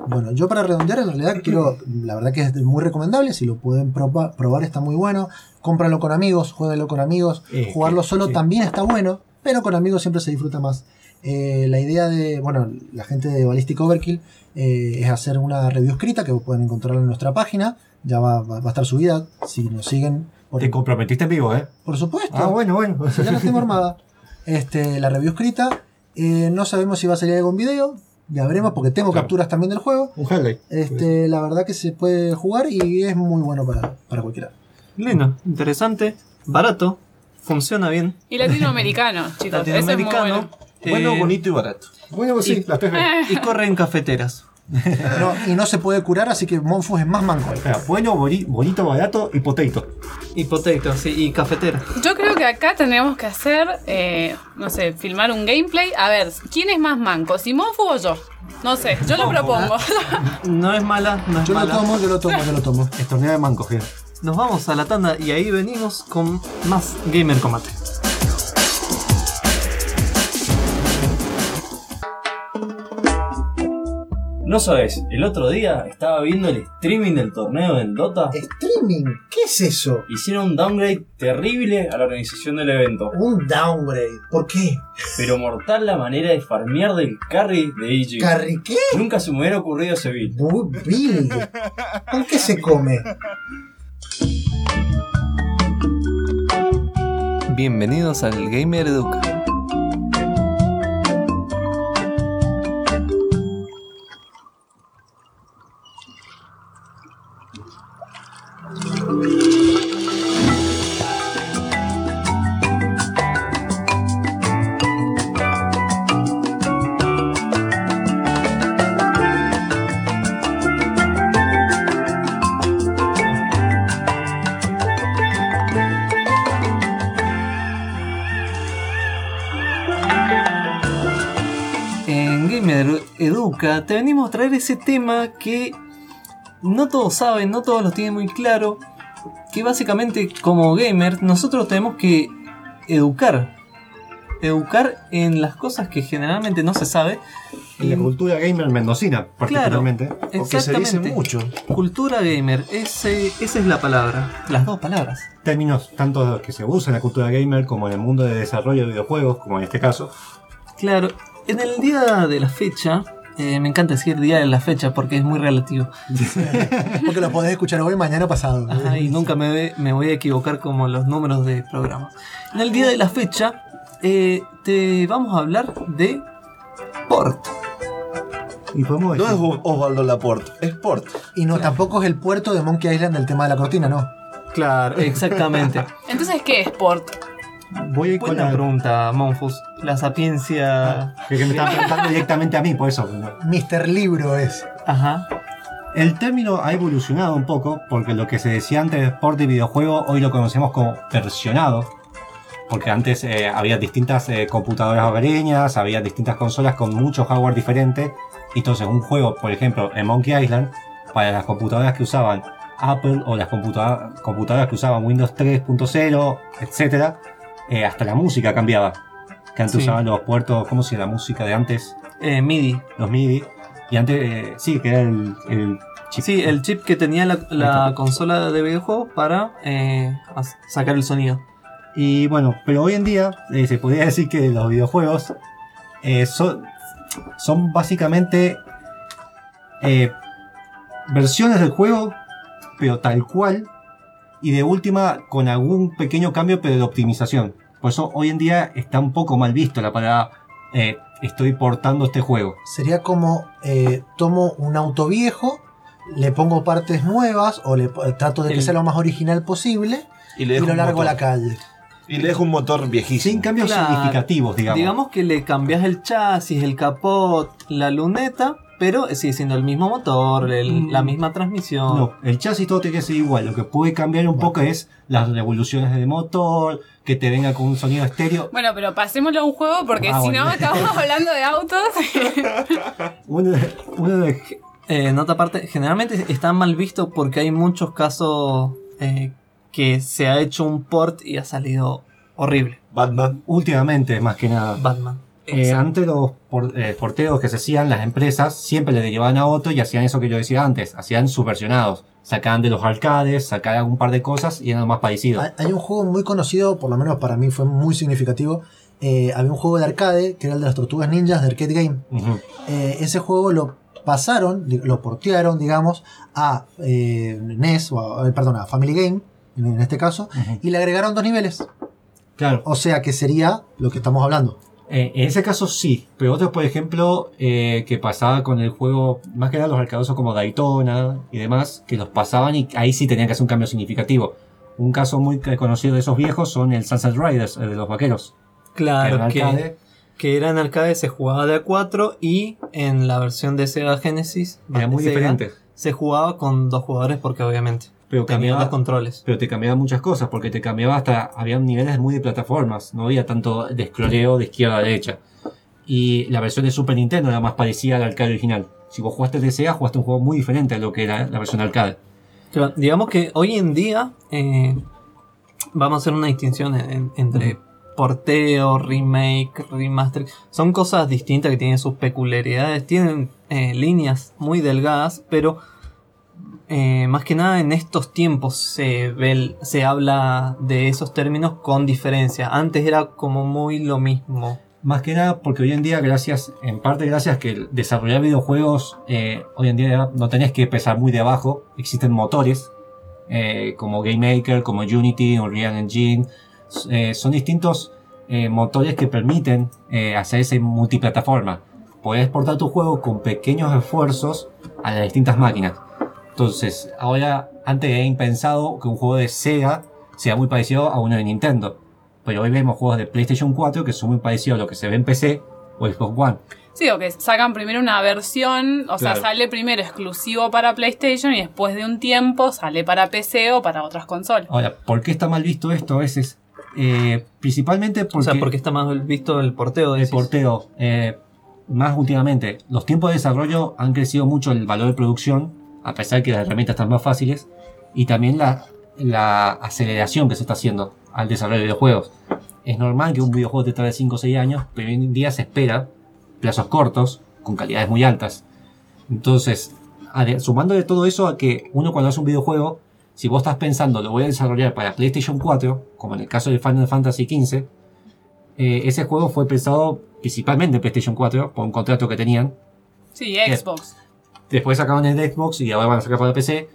Bueno, yo para redondear, en realidad quiero, la verdad que es muy recomendable, si lo pueden proba- probar está muy bueno, cómpralo con amigos, jueguenlo con amigos, Eh, jugarlo que- solo sí. también está bueno, pero con amigos siempre se disfruta más. Eh, la idea de, bueno, la gente de Ballistic Overkill eh, es hacer una review escrita que pueden encontrar en nuestra página, ya va, va- va a estar subida, si nos siguen, por, Te comprometiste en vivo, ¿eh? por supuesto. Ah, bueno, bueno. Ya la tengo armada. Este, la review escrita. eh, no sabemos si va a salir algún video. Ya veremos porque tengo Claro. capturas también del juego. Un highlight. Este, la verdad que se puede jugar y es muy bueno para, para cualquiera. lindo, interesante, barato, funciona bien. Y latinoamericano, chicos. Eso es muy Latinoamericano. bueno. Bueno, bonito y barato. Bueno, sí, las tres y corre en cafeteras. No, y no se puede curar, así que Monfus es más manco. Espera, bueno, boni- bonito, barato y potato. Y potato, sí, y cafetera. Yo creo que acá tendríamos que hacer, eh, no sé, filmar un gameplay. A ver, ¿quién es más manco? ¿Si Monfu o yo? No sé, yo lo propongo. No es mala, no es Yo lo mala. tomo, yo lo tomo, yo lo tomo. Estorneo de manco, gente. Nos vamos a la tanda y ahí venimos con más Gamer Combate. No sabes, el otro día estaba viendo el streaming del torneo del Dota. Streaming, ¿qué es eso? Hicieron un downgrade terrible a la organización del evento. Un downgrade. ¿Por qué? Pero mortal la manera de farmear del carry de EG. ¿Carry qué? Nunca se me hubiera ocurrido ese build. Bu- Build. ¿Con qué se come? Bienvenidos al Gamer Educa. Educa, te venimos a traer ese tema que no todos saben, no todos lo tienen muy claro, que básicamente como gamer nosotros tenemos que educar. Educar en las cosas que generalmente no se sabe. En la cultura gamer mendocina, particularmente. Porque se dice mucho. Cultura gamer, ese, esa es la palabra. Las dos palabras. Términos tanto que se usan en la cultura gamer como en el mundo de desarrollo de videojuegos, como en este caso. Claro, en el día de la fecha, eh, me encanta decir día de la fecha porque es muy relativo. Porque lo podés escuchar hoy, mañana, pasado. Ajá, y nunca me, ve- me voy a equivocar como los números de programas. En el día de la fecha, eh, te vamos a hablar de port. Y podemos No es Osvaldo Laporte, es Port. Y no, tampoco es el puerto de Monkey Island del tema de la cortina, no. Claro, exactamente. Entonces, ¿qué es port? voy a ir con Buena la pregunta, Monfus. La sapiencia. que me estaban preguntando directamente a mí, por eso. Mr. Libro es. Ajá. El término ha evolucionado un poco, porque lo que se decía antes de sport y videojuego, hoy lo conocemos como versionado. Porque antes eh, había distintas eh, computadoras hogareñas, había distintas consolas con mucho hardware diferente. Y entonces un juego, por ejemplo, en Monkey Island, para las computadoras que usaban Apple o las computa- computadoras que usaban Windows 3.0, etc., eh, hasta la música cambiaba. Que antes Sí. usaban los puertos, ¿cómo se llama la música de antes? Eh, MIDI. Los MIDI. Y antes, eh, sí, que era el, el chip. Sí, el chip que tenía la, consola de videojuegos para eh, sacar el sonido. Y bueno, pero hoy en día eh, se podría decir que los videojuegos son, son básicamente versiones del juego, pero tal cual, y de última con algún pequeño cambio, pero de optimización. Por eso hoy en día está un poco mal visto la palabra eh, estoy portando este juego. Sería como eh, tomo un auto viejo, le pongo partes nuevas o le trato de que El- sea lo más original posible Y le lo largo a la calle. Y le dejo un motor viejísimo. Sin cambios Claro. significativos, digamos. Digamos que le cambias el chasis, el capot, la luneta, pero sigue siendo el mismo motor, el- Mm. la misma transmisión. No, el chasis todo tiene que ser igual. Lo que puede cambiar un poco es las revoluciones del motor, que te venga con un sonido estéreo. Bueno, pero pasémoslo a un juego porque Ah, si bueno. no acabamos hablando de autos. Uno de, uno de- Eh, nota aparte, generalmente está mal visto porque hay muchos casos eh, que se ha hecho un port y ha salido horrible. Batman. últimamente, más que nada. Batman. Eh, antes los por- eh, porteos que se hacían, las empresas siempre le derivaban a otro y hacían eso que yo decía antes, hacían subversionados. Sacaban de los arcades, sacaban un par de cosas y eran más parecidos. Hay, hay un juego muy conocido, por lo menos para mí fue muy significativo. eh, había un juego de arcade que era el de las tortugas ninjas de Arcade Game. Eh, ese juego lo pasaron, lo portearon, digamos, a eh, NES, o a, perdón, a Family Game, en, en este caso, y le agregaron dos niveles. Claro, O sea que sería lo que estamos hablando. Eh, en ese caso sí, pero otros, por ejemplo, eh, que pasaba con el juego, más que nada los arcadosos como Daytona y demás, que los pasaban y ahí sí tenían que hacer un cambio significativo. Un caso muy conocido de esos viejos son el Sunset Riders, el de los vaqueros. que era Claro, que, arcade. que era en arcade, se jugaba de a 4 y en la versión de Sega Genesis Era muy Sega, diferente. se jugaba con dos jugadores porque obviamente Pero cambiaba, dos controles. pero te cambiaba muchas cosas, porque te cambiaba hasta, había niveles muy de plataformas, no había tanto de escroleo de izquierda a derecha. Y la versión de Super Nintendo era más parecida al arcade original. Si vos jugaste de Sega, jugaste un juego muy diferente a lo que era la versión arcade. Claro, digamos que hoy en día eh, vamos a hacer una distinción en- en- entre porteo, remake, remaster. Son cosas distintas que tienen sus peculiaridades, tienen eh, líneas muy delgadas, pero eh, más que nada en estos tiempos se, ve se habla de esos términos con diferencia. Antes era como muy lo mismo. Más que nada porque hoy en día, gracias, en parte gracias que desarrollar videojuegos, eh, hoy en día no tenés que empezar muy de abajo, existen motores eh, como Game Maker, como Unity, Unreal Engine, eh, son distintos eh, motores que permiten hacer esa multiplataforma. Podés exportar tu juego con pequeños esfuerzos a las distintas máquinas. Entonces, ahora, antes era impensado que un juego de Sega sea muy parecido a uno de Nintendo. Pero hoy vemos juegos de PlayStation 4 que son muy parecidos a lo que se ve en PC o Xbox One. Sí, o que sacan primero una versión, o sea, sale primero exclusivo para PlayStation y después de un tiempo sale para PC o para otras consolas. Ahora, ¿por qué está mal visto esto a veces? Eh, principalmente porque, o sea, porque está más visto el porteo de el porteo. eh, más últimamente, los tiempos de desarrollo han crecido mucho el valor de producción, a pesar que las herramientas están más fáciles, y también la, la aceleración que se está haciendo al desarrollo de videojuegos. Es normal que un videojuego te tarde 5 o 6 años, pero hoy en día se espera plazos cortos, con calidades muy altas. Entonces, ade- sumándole todo eso a que uno cuando hace un videojuego, si vos estás pensando lo voy a desarrollar para PlayStation 4, como en el caso de Final Fantasy XV, eh, ese juego fue pensado principalmente en PlayStation 4 por un contrato que tenían. Sí, Xbox. Después sacaron el de Xbox y ahora van a sacar para PC.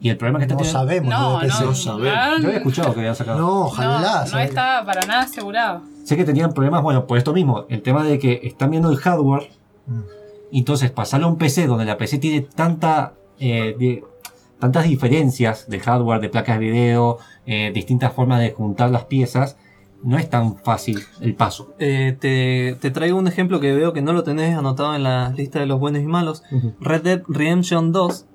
Y el problema que está No teniendo... sabemos No, lo de PC. no, No sabemos. no, Yo había escuchado que habían sacado. No, no, ojalá. no ¿sabes? estaba para nada asegurado. Sé que tenían problemas, bueno, por esto mismo. El tema de que están viendo el hardware. Mm. y Entonces, pasarlo a un PC donde la PC tiene tanta, eh, de- tantas diferencias de hardware, de placas de video, eh, distintas formas de juntar las piezas, no es tan fácil el paso. Eh, te, te traigo un ejemplo que veo que no lo tenés anotado en la lista de los buenos y malos. Red Dead Redemption 2,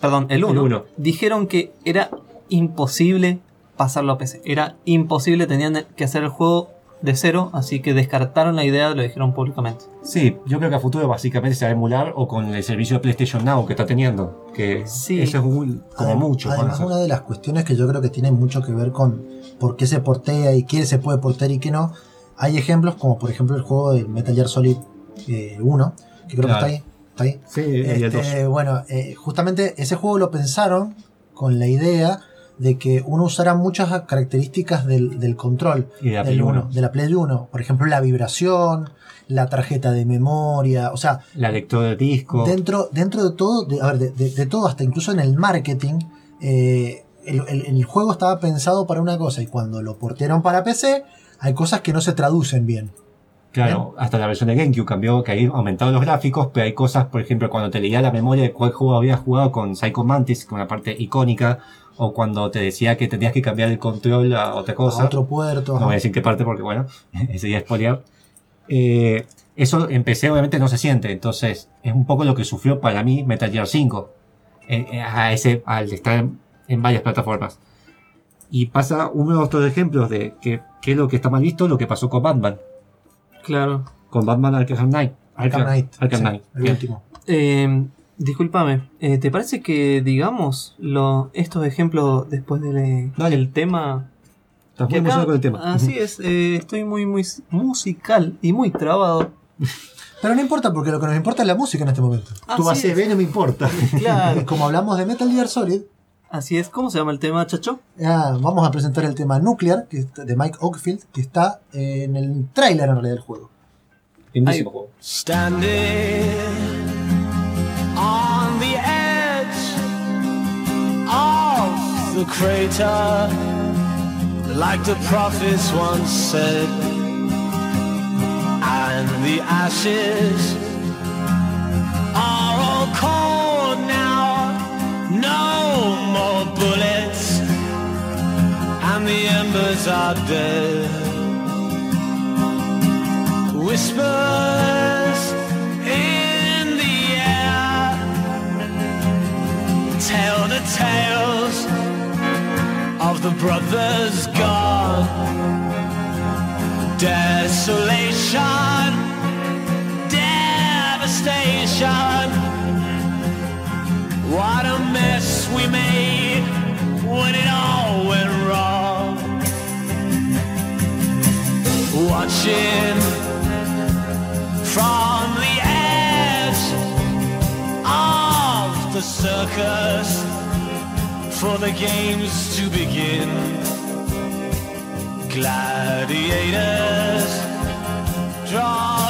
perdón, el 1, El uno. dijeron que era imposible pasarlo a PC. Era imposible, tenían que hacer el juego de cero, así que descartaron la idea, lo dijeron públicamente. Sí, yo creo que a futuro básicamente se va a emular o con el servicio de PlayStation Now que está teniendo. Que Sí. eso es muy- como Adem- mucho. Además, una de las cuestiones que yo creo que tiene mucho que ver con por qué se portea y qué se puede portear y qué no. Hay ejemplos como por ejemplo el juego de Metal Gear Solid eh, 1, que creo Claro. que está ahí. Está ahí. Sí, y el dos. Este, bueno, eh, justamente ese juego lo pensaron con la idea de que uno usara muchas características del, del control Y de la del Play 1, uno. de la Play 1. Por ejemplo, la vibración, la tarjeta de memoria, o sea, La lectora de disco. dentro, dentro de todo, de, a ver, de, de- de todo, hasta incluso en el marketing, eh, el, el- el juego estaba pensado para una cosa y cuando lo portearon para PC, hay cosas que no se traducen bien. Claro, hasta la versión de GameCube cambió, que ahí aumentaron los gráficos, pero hay cosas, por ejemplo, cuando te leía la memoria de cuál juego habías jugado con Psycho Mantis, con una parte icónica, o cuando te decía que tenías que cambiar el control a otra cosa. A otro puerto. No voy a decir qué parte porque, bueno, ese ya es spoilear. Eh, eso en PC obviamente no se siente, entonces es un poco lo que sufrió para mí Metal Gear 5, eh, eh, a ese, al estar en, en varias plataformas. Y pasa uno de los otros ejemplos de que, que es lo que está mal visto, lo que pasó con Batman, Claro. con Batman Arkham Knight. Arkham Knight. Arkham sí, Knight. el último. Eh, discúlpame, eh, ¿te parece que digamos lo, estos ejemplos después del Dale. del tema? Estás muy emocionado con el tema. Así es, eh, estoy muy, muy musical y muy trabado. Pero no importa porque lo que nos importa es la música en este momento. Así haces es. B, no me importa. Claro, Y como hablamos de Metal Gear Solid, así es. ¿Cómo se llama el tema, chacho? ah, vamos a presentar el tema Nuclear que está- de Mike Oakfield, que está eh, en el tráiler en realidad del juego. Lindísimo juego. Standing the crater, like the prophets once said, and the ashes are all cold now, no more bullets, and the embers are dead. Whispers brothers gone desolation devastation. What a mess we made when it all went wrong. Watching from the edge of the circus for the games to begin. Gladiators draw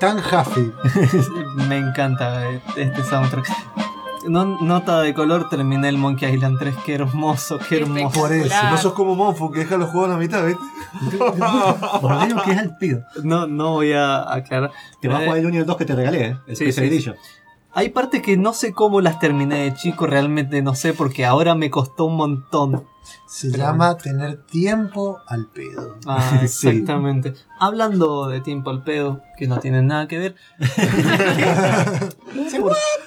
Capitán Huffy. Me encanta este soundtrack. No- nota de color, terminé el Monkey Island 3. Qué hermoso, qué hermoso. Por eso. No sos como Monfu que deja los juegos a la mitad, ¿ves? Por lo menos que es al pido. No, no voy a aclarar. Te vas a jugar el 1 y el 2 que te regalé, ¿eh? El Sí, sí, Edition. Hay partes que no sé cómo las terminé de chico, realmente no sé, porque ahora me costó un montón. Se llama tener tiempo al pedo. Ah, Sí. exactamente. Hablando de tiempo al pedo, que no tienen nada que ver,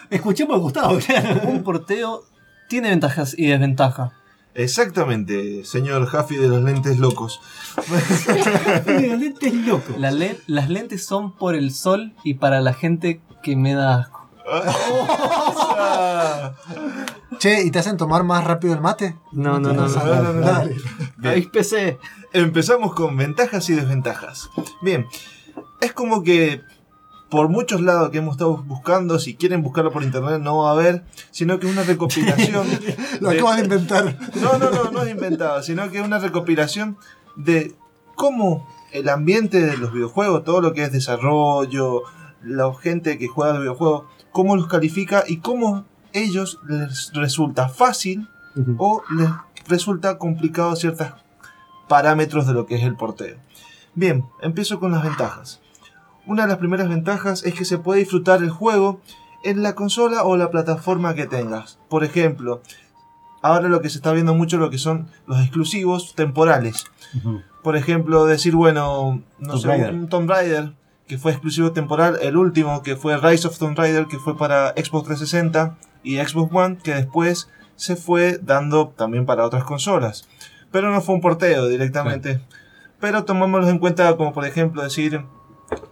Escuchemos a Gustavo, un porteo tiene ventajas y desventajas. Exactamente, señor Jaffi de los lentes locos. El lente es loco. La le- las lentes son por el sol y para la gente que me da asco. Che, ¿y te hacen tomar más rápido el mate? No, no, no, no. No, PC. Empezamos con ventajas y desventajas. Bien, es como que por muchos lados que hemos estado buscando, si quieren buscarlo por internet no va a haber, sino que es una recopilación. Lo de- acabas de inventar. No, no, no, no es inventado, sino que es una recopilación de cómo el ambiente de los videojuegos, todo lo que es desarrollo, la gente que juega los videojuegos, cómo los califica y cómo ellos les resulta fácil o les resulta complicado ciertos parámetros de lo que es el porteo. Bien, empiezo con las ventajas. Una de las primeras ventajas es que se puede disfrutar el juego en la consola o la plataforma que tengas. Por ejemplo, ahora lo que se está viendo mucho lo que son los exclusivos temporales. Por ejemplo, decir, bueno, no Tomb sé, un Tomb Raider que fue exclusivo temporal, el último que fue Rise of Tomb Raider, que fue para Xbox 360 y Xbox One, que después se fue dando también para otras consolas. Pero no fue un porteo directamente. Pero tomémoslo en cuenta como por ejemplo decir,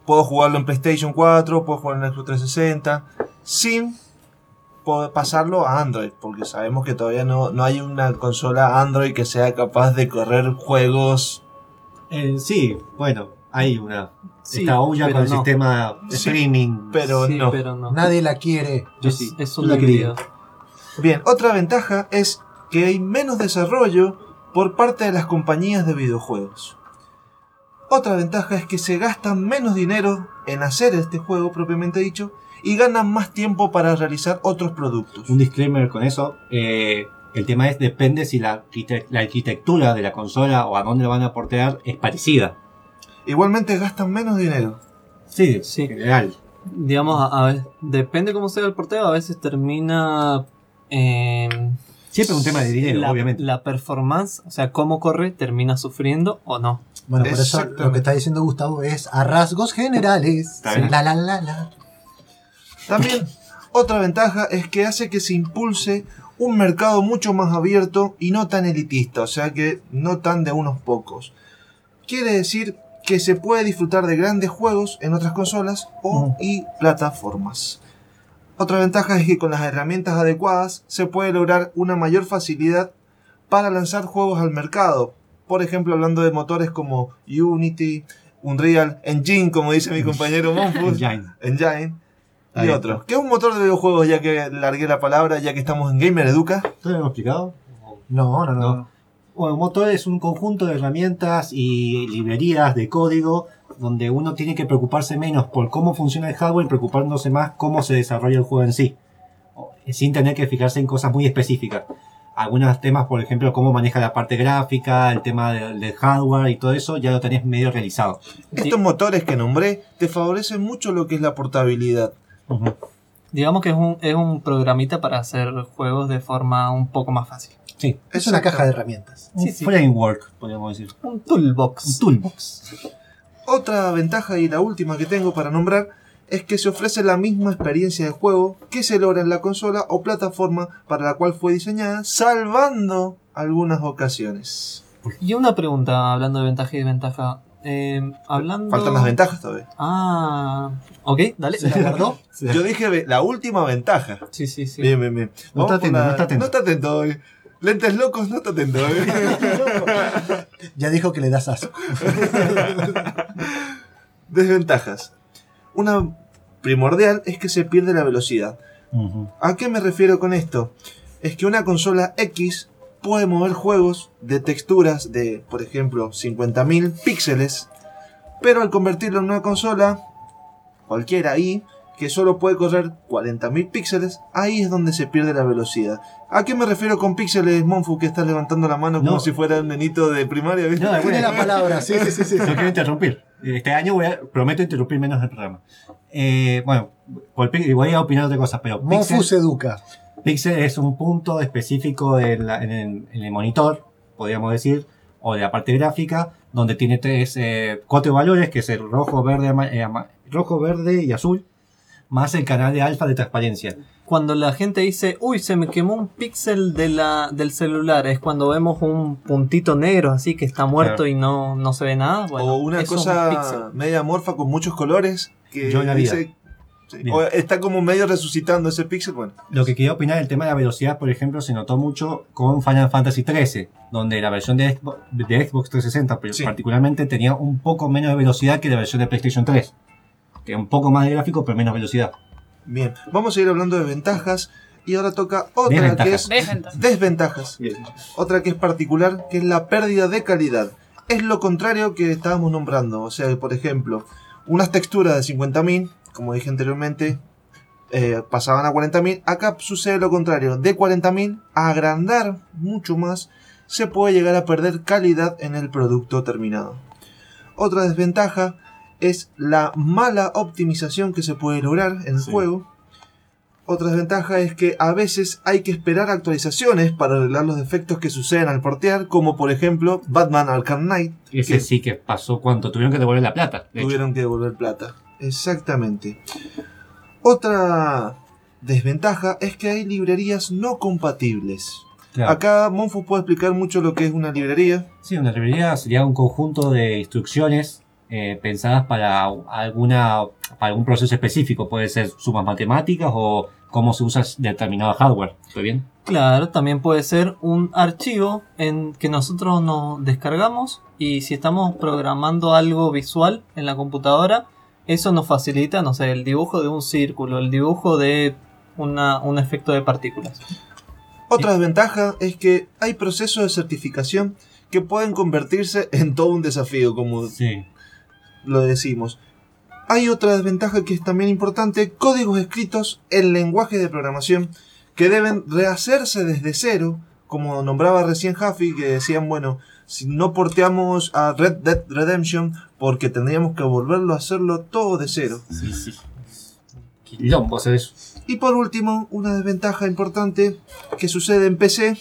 puedo jugarlo en PlayStation 4, puedo jugarlo en Xbox 360, sin poder pasarlo a Android, porque sabemos que todavía no, no hay una consola Android que sea capaz de correr juegos. Eh, sí, bueno, hay una. Sí, está Ouya pero con el no. sistema Sí, streaming. Pero Sí, no. pero no. Nadie la quiere. Yo es, sí, es un la. Bien, otra ventaja es que hay menos desarrollo por parte de las compañías de videojuegos. Otra ventaja es que se gasta menos dinero en hacer este juego propiamente dicho y ganan más tiempo para realizar otros productos. Un disclaimer con eso. eh, el tema es, depende si la, la arquitectura de la consola o a dónde lo van a portear es parecida. Igualmente gastan menos dinero. Sí, Sí. en general. Digamos, a, a ver, depende cómo sea el porteo, a veces termina. eh, Siempre es un tema de dinero, la, obviamente. La performance, o sea, cómo corre, termina sufriendo o no. Bueno, por eso lo que está diciendo Gustavo es a rasgos generales. La la la la. También otra ventaja es que hace que se impulse un mercado mucho más abierto y no tan elitista, o sea que no tan de unos pocos. Quiere decir que se puede disfrutar de grandes juegos en otras consolas o y plataformas. Otra ventaja es que con las herramientas adecuadas se puede lograr una mayor facilidad para lanzar juegos al mercado. Por ejemplo, hablando de motores como Unity, Unreal Engine, como dice mi compañero Monfus, Engine. Engine y Ahí está. otros. ¿Qué es un motor de videojuegos ya que largué la palabra, ya que estamos en Gamer Educa? ¿Todo lo hemos explicado? No, no, no. No. Bueno, un motor es un conjunto de herramientas y librerías de código donde uno tiene que preocuparse menos por cómo funciona el hardware y preocupándose más cómo se desarrolla el juego en sí, sin tener que fijarse en cosas muy específicas. Algunos temas, por ejemplo, cómo maneja la parte gráfica, el tema del, del hardware y todo eso, ya lo tenés medio realizado. Estos motores que nombré te favorecen mucho lo que es la portabilidad. Digamos que es un, es un programita para hacer juegos de forma un poco más fácil. Sí, Es una caja de herramientas. un Sí, framework, podríamos decir. Un toolbox. Un toolbox. Otra ventaja y la última que tengo para nombrar es que se ofrece la misma experiencia de juego que se logra en la consola o plataforma para la cual fue diseñada, salvando algunas ocasiones. Y una pregunta, hablando de ventaja y desventaja. Eh, hablando... Faltan las ventajas todavía. Ah, ok, dale. ¿Se la guardó? Yo dije la última ventaja. Sí, sí, sí. Bien, bien, bien. No está atento, la- no está atento. No está atento hoy. Lentes locos, no está atento hoy. Ya dijo que le das asco. Desventajas. Una primordial es que se pierde la velocidad. ¿A qué me refiero con esto? Es que una consola X puede mover juegos de texturas de, por ejemplo, 50.000 píxeles, pero al convertirlo en una consola, cualquiera ahí, que solo puede correr 40.000 píxeles, ahí es donde se pierde la velocidad. ¿A qué me refiero con píxeles, Monfu, que estás levantando la mano como No. si fuera un nenito de primaria? ¿viste? No, Tiene la palabra, sí, sí, sí. sí. No quiero interrumpir. Este año voy a, prometo interrumpir menos el programa. Eh, bueno, voy a opinar otra cosa, pero Monfu Pixel, se educa. Pixel es un punto específico en, la- en el, en el monitor, podríamos decir, o de la parte gráfica, donde tiene tres, eh, cuatro valores, que es el rojo, verde, ama- eh, ama- rojo, verde y azul, más el canal de alfa de transparencia. Cuando la gente dice, uy, se me quemó un píxel de la, del celular, es cuando vemos un puntito negro así que está muerto Claro. y no, no se ve nada. Bueno, o una un cosa media morfa con muchos colores que Yo la dice- sí, Bien. o está como medio resucitando ese píxel. Bueno, Lo que quería opinar, el tema de la velocidad, por ejemplo, se notó mucho con Final Fantasy XIII, donde la versión de Xbox, de Xbox 360 pero Sí. particularmente tenía un poco menos de velocidad que la versión de PlayStation 3. Que un poco más de gráfico, pero menos velocidad. bien. Vamos a ir hablando de ventajas y ahora toca otra que es Desventaja. desventajas. Otra que es particular, que es la pérdida de calidad. Es lo contrario que estábamos nombrando. O sea, por ejemplo, unas texturas de 50.000, como dije anteriormente, eh, pasaban a 40.000. Acá sucede lo contrario. De 40.000 a agrandar mucho más, se puede llegar a perder calidad en el producto terminado. Otra desventaja es la mala optimización que se puede lograr en el Sí. juego. Otra desventaja es que a veces hay que esperar actualizaciones para arreglar los defectos que suceden al portear, como por ejemplo Batman Arkham Knight, Ese que sí que pasó cuando tuvieron que devolver la plata. de hecho. tuvieron que devolver plata. Exactamente. Otra desventaja es que hay librerías no compatibles. Claro. Acá Monfo puede explicar mucho lo que es una librería. Sí, una librería sería un conjunto de instrucciones eh, pensadas para alguna para algún proceso específico. Puede ser sumas matemáticas o cómo se usa determinado hardware. ¿Estoy bien? Claro, también puede ser un archivo en que nosotros nos descargamos y si estamos programando algo visual en la computadora, eso nos facilita, no sé, el dibujo de un círculo, el dibujo de una, un efecto de partículas. Otra desventaja es que hay procesos de certificación que pueden convertirse en todo un desafío, como Sí. Lo decimos. Hay otra desventaja que es también importante, códigos escritos en lenguaje de programación que deben rehacerse desde cero, como nombraba recién Huffy, que decían, bueno, si no porteamos a Red Dead Redemption, porque tendríamos que volverlo a hacerlo todo de cero. Sí, sí. Quilombo hacer eso. Y por último, una desventaja importante que sucede en PC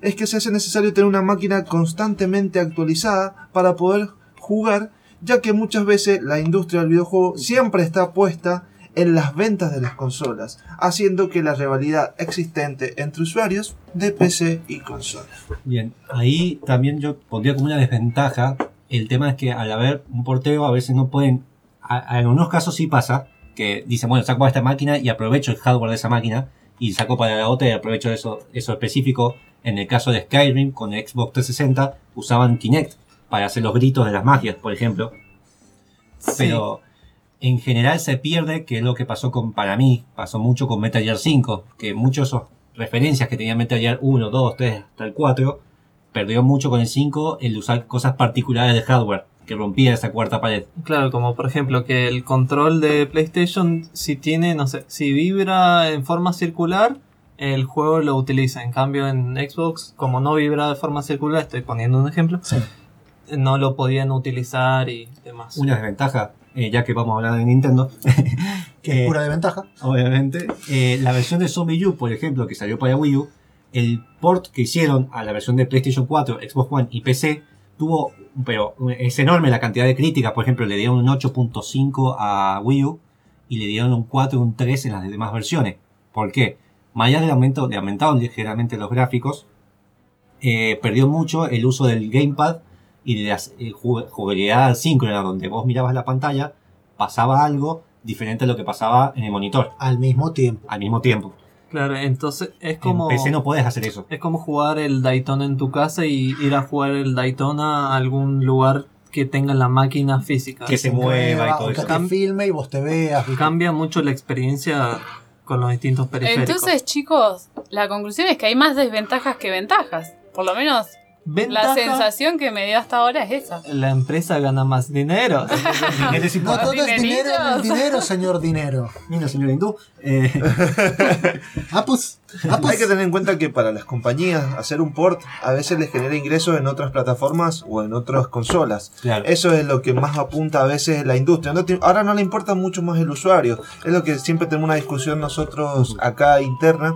es que se hace necesario tener una máquina constantemente actualizada para poder jugar, ya que muchas veces la industria del videojuego siempre está puesta en las ventas de las consolas, haciendo que la rivalidad existente entre usuarios de PC y consolas. Bien, ahí también yo pondría como una desventaja. El tema es que al haber un porteo a veces no pueden. en algunos casos sí pasa que dicen, bueno, saco esta máquina y aprovecho el hardware de esa máquina y saco para la otra y aprovecho eso, eso específico. En el caso de Skyrim con Xbox 360 usaban Kinect para hacer los gritos de las magias, por ejemplo. Pero en general se pierde, que es lo que pasó con, para mí, pasó mucho con Metal Gear 5, que muchos de esos referencias que tenía Metal Gear 1, 2, 3, hasta el 4, perdió mucho con el 5 el usar cosas particulares de hardware, que rompía esa cuarta pared. Claro, como por ejemplo que el control de PlayStation, si tiene, no sé, si vibra en forma circular, el juego lo utiliza. En cambio, en Xbox, como no vibra de forma circular, estoy poniendo un ejemplo, no lo podían utilizar y demás. Una desventaja, eh, ya que vamos a hablar de Nintendo, Que Eh, es pura desventaja. obviamente, eh, la versión de Zombie U, por ejemplo, que salió para Wii U, el port que hicieron a la versión de PlayStation 4, Xbox One y PC tuvo, pero es enorme la cantidad de críticas, por ejemplo, le dieron un 8.5 a Wii U y le dieron un 4 y un 3 en las demás versiones. ¿Por qué? Más allá del aumento, de aumentaron ligeramente los gráficos, eh, perdió mucho el uso del gamepad y de la eh, ju- jugabilidad síncrona, donde vos mirabas la pantalla, pasaba algo diferente a lo que pasaba en el monitor Al mismo tiempo. al mismo tiempo. Claro, entonces es como... En PC no podés hacer eso. Es como jugar el Daytona en tu casa y ir a jugar el Daytona a algún lugar que tenga la máquina física. Que se mueva y todo o que eso. te filme y vos te veas. ¿viste? Cambia mucho la experiencia con los distintos periféricos. Entonces, chicos, la conclusión es que hay más desventajas que ventajas. Por lo menos Ventaja, la sensación que me dio hasta ahora es esa. la empresa gana más dinero. ¿Qué decís No todo es dinero, el dinero, señor dinero. Mira, señor hindú. eh, Ah, pues. Ah, pues. Hay que tener en cuenta que para las compañías hacer un port a veces les genera ingresos en otras plataformas o en otras consolas. claro. Eso es lo que más apunta a veces la industria. No te- ahora no le importa mucho más el usuario. Es lo que siempre tenemos una discusión nosotros acá interna.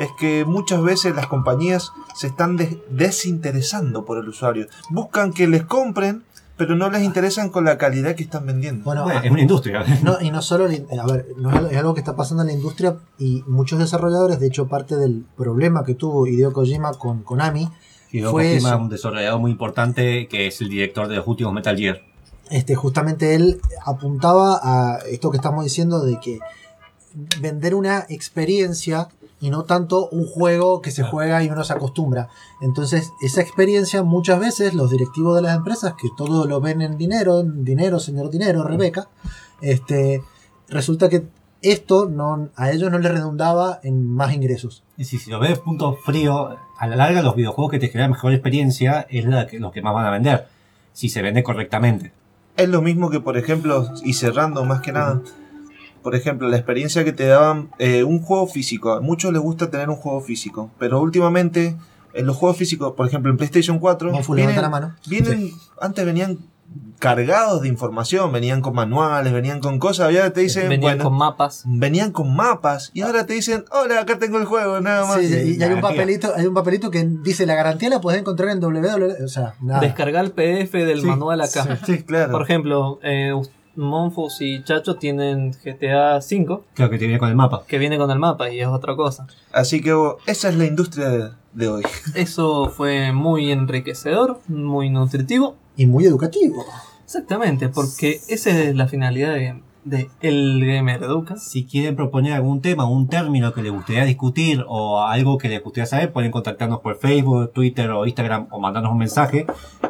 Es que muchas veces las compañías se están des- desinteresando por el usuario. Buscan que les compren, pero no les interesan con la calidad que están vendiendo. Bueno, Bueno, es una industria. No, y no solo, a ver, no es algo- es algo que está pasando en la industria y muchos desarrolladores, de hecho parte del problema que tuvo Hideo Kojima con Konami, Hideo Fue Kojima, eso. un desarrollador muy importante que es el director de los últimos Metal Gear. este, justamente él apuntaba a esto que estamos diciendo de que vender una experiencia y no tanto un juego que se juega y uno se acostumbra. Entonces, esa experiencia muchas veces los directivos de las empresas, que todo lo ven en dinero, en dinero, señor dinero, Rebeca, este, resulta que esto no, a ellos no les redundaba en más ingresos. Y si, si lo ves punto frío, a la larga los videojuegos que te generan mejor experiencia es la que, los que más van a vender. Si se vende correctamente. Es lo mismo que, por ejemplo, y cerrando más que nada, por ejemplo, la experiencia que te daban eh, un juego físico. A muchos les gusta tener un juego físico, pero últimamente en los juegos físicos, por ejemplo, en PlayStation 4, Monfu, levanta vienen, la mano. vienen antes venían cargados de información, venían con manuales, venían con cosas, y ahora te dicen, Venían bueno, con mapas. venían con mapas, y ahora te dicen, hola, acá tengo el juego, nada más. Sí, y, y hay un papelito, hay un papelito que dice la garantía la puedes encontrar en www. O sea, nada. Descargar el PDF del Sí, manual acá. Sí, claro. Por ejemplo, eh, Monfus y Chacho tienen GTA V Creo que te viene con el mapa. que viene con el mapa y es otra cosa. Así que esa es la industria de, de hoy. Eso fue muy enriquecedor, muy nutritivo. Y muy educativo. Exactamente, porque esa es la finalidad de, de El Gamer Educa. Si quieren proponer algún tema, un término que les gustaría discutir o algo que les gustaría saber, pueden contactarnos por Facebook, Twitter o Instagram o mandarnos un mensaje.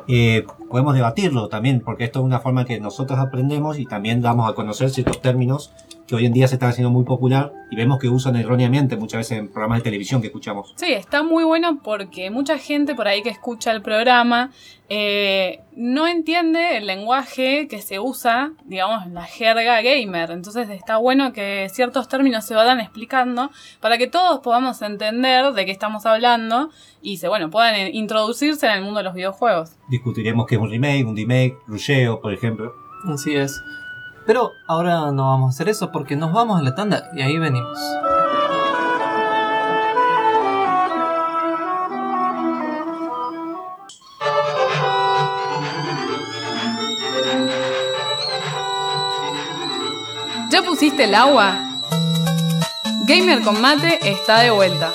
Eh, podemos debatirlo también, porque esto es una forma que nosotros aprendemos y también damos a conocer ciertos términos que hoy en día se están haciendo muy popular y vemos que usan erróneamente muchas veces en programas de televisión que escuchamos. Sí, está muy bueno porque mucha gente por ahí que escucha el programa eh, no entiende el lenguaje que se usa, digamos, en la jerga gamer. Entonces está bueno que ciertos términos se vayan explicando para que todos podamos entender de qué estamos hablando y se, bueno, puedan eh, introducirse en el mundo de los videojuegos. Discutiremos qué es un remake, un remake, rusheo, por ejemplo. Así es. Pero ahora no vamos a hacer eso porque nos vamos a la tanda y ahí venimos. ¿Ya pusiste el agua? Gamer con mate está de vuelta.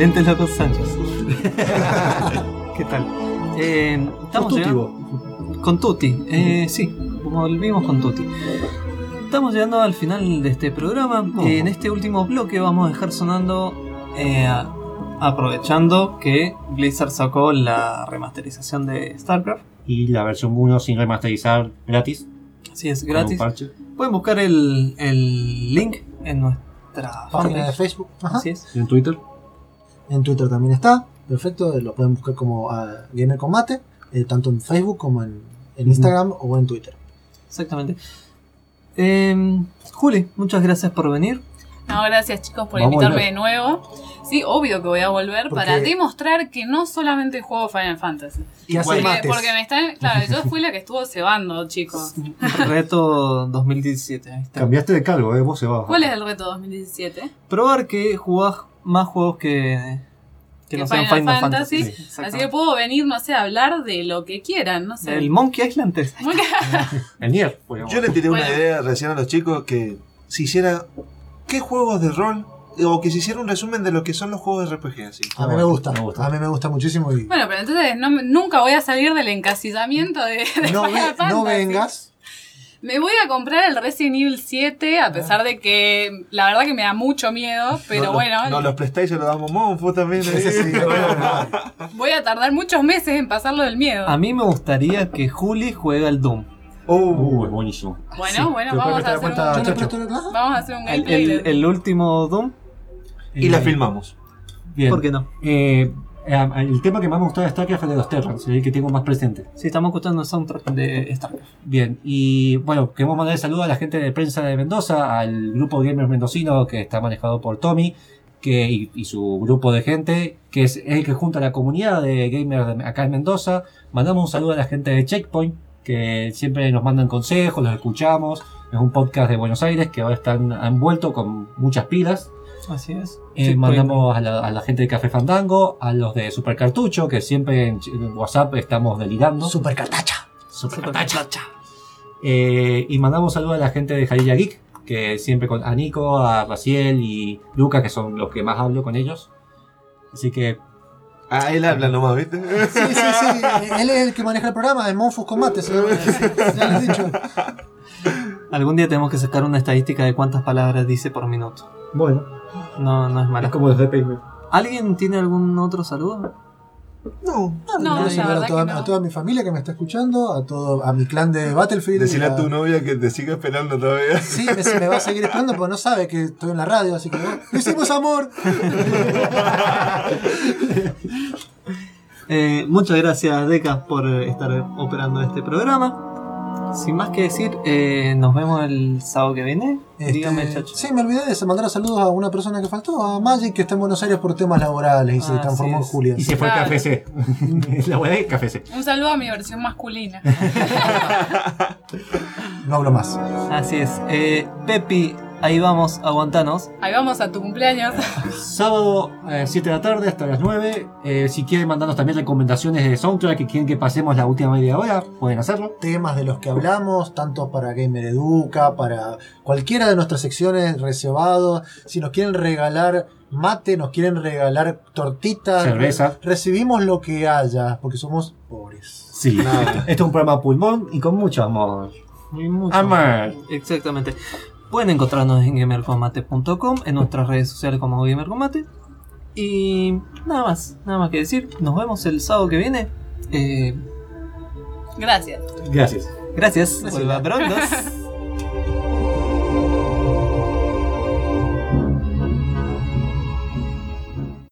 Lentes Locos Sánchez. ¿Qué tal? Eh, estamos Tutti, llegando- con Tutti. Eh, sí, volvimos con Tutti. Estamos llegando al final de este programa. En este último bloque vamos a dejar sonando, eh, aprovechando que Blizzard sacó la remasterización de StarCraft. Y la versión 1 sin remasterizar gratis. Así es, con gratis. Pueden buscar el, el link en nuestra Página de. Facebook. Ajá. Así es. Y en Twitter. En Twitter también está. Perfecto. Lo pueden buscar como ah, Gamer Combate. eh, tanto en Facebook como en, en Instagram o en Twitter. Exactamente. Eh, Juli, muchas gracias por venir. No, gracias chicos por Vamos invitarme de nuevo. Sí, obvio que voy a volver Porque- para demostrar que no solamente juego Final Fantasy. Y hace Porque, mates. porque me están. Claro, yo fui la que estuvo cebando, chicos. Reto 2017. ahí está. Cambiaste de cargo, eh, vos se va. ¿Cuál es el reto 2017? Probar que jugás más juegos que, que no sean Final Fantasy. Sí, Así que puedo venir, no sé, a hablar de lo que quieran, no sé. El Monkey Island 3. Muy que- El Nier. pues, Yo le tiré una idea recién a los chicos que se hiciera. ¿Qué juegos de rol? O que se hiciera un resumen de lo que son los juegos de RPG así. A mí me gusta, Me gusta. a mí me gusta muchísimo y Bueno, pero entonces no me- nunca voy a salir del encasillamiento de, de no, ve- no vengas. Me voy a comprar el Resident Evil 7, a pesar de que la verdad que me da mucho miedo, pero No, bueno, No, los PlayStation los damos Monfo también. Ese sí, voy a tardar muchos meses en pasarlo del miedo. A mí me gustaría que Juli juegue al Doom. Uh, es buenísimo. Bueno, bueno, ¿Te puedes vamos a, hacer cuenta, un, vamos a hacer un El, gameplay. el- el último Doom, Y la Eh, filmamos. Bien. ¿por qué no? Eh, eh, el tema que más me gustó de StarCraft fue el de los Terrans, el que tengo más presente. Sí, estamos escuchando el soundtrack de StarCraft. Bien, y bueno, queremos mandar saludos a la gente de prensa de Mendoza, al grupo Gamers Mendocino que está manejado por Tommy que, y, y su grupo de gente, que es el que junta a la comunidad de gamers de acá en Mendoza. Mandamos un saludo a la gente de Checkpoint, que siempre nos mandan consejos, los escuchamos. Es un podcast de Buenos Aires que ahora están envuelto con muchas pilas. Así es. Eh, Sí, mandamos a la, a la gente de Café Fandango, a los de Super Cartucho, que siempre en, WhatsApp estamos delirando. Super cartacha. Super. Chacha. Eh, y mandamos saludos a la gente de Jarilla Geek, que siempre con a Nico, a Raciel y Luca, que son los que más hablo con ellos. Así que Ah, él habla nomás, ¿viste? Sí, sí, sí. Él es el que maneja el programa de Monfus Combate. Ya lo he dicho. Algún día tenemos que sacar una estadística de cuántas palabras dice por minuto. bueno, No, no es es mala. como los de Payme. ¿Alguien tiene algún otro saludo? No. No, saludar a toda, no. a toda mi familia que me está escuchando, a todo a mi clan de Battlefield. Decirle a tu novia que te siga esperando todavía. Sí, me, me va a seguir esperando porque no sabe que estoy en la radio, así que oh, hicimos amor. Eh, muchas gracias, Deca, por eh, estar operando este programa. Sin más que decir, eh, nos vemos el sábado que viene. Este, Dígame, chacho. Sí, me olvidé de mandar saludos a una persona que faltó, a Magic, que está en Buenos Aires por temas laborales y se Ah, transformó en Julia. Y se fue Claro. Café C. la buena es Café C. Un saludo a mi versión masculina. No hablo más. Así es. Eh, Pepi, ahí vamos, aguantanos. Ahí vamos a tu cumpleaños. Sábado a 7 de la tarde hasta las 9. Eh, si quieren mandarnos también recomendaciones de soundtrack que quieren que pasemos la última media hora, pueden hacerlo. Temas de los que hablamos, tanto para Gamer Educa, para cualquiera de nuestras secciones reservados. Si nos quieren regalar mate, nos quieren regalar tortitas, Cerveza. recibimos lo que haya, porque somos pobres. Sí. Este es un programa pulmón y con mucho amor. Y mucho Amor. Exactamente. Pueden encontrarnos en gamercombate.com, en nuestras redes sociales como Gamercombate. Y nada más, nada más que decir. Nos vemos el sábado que viene. Eh, Gracias. Gracias. gracias. Vuelva pronto.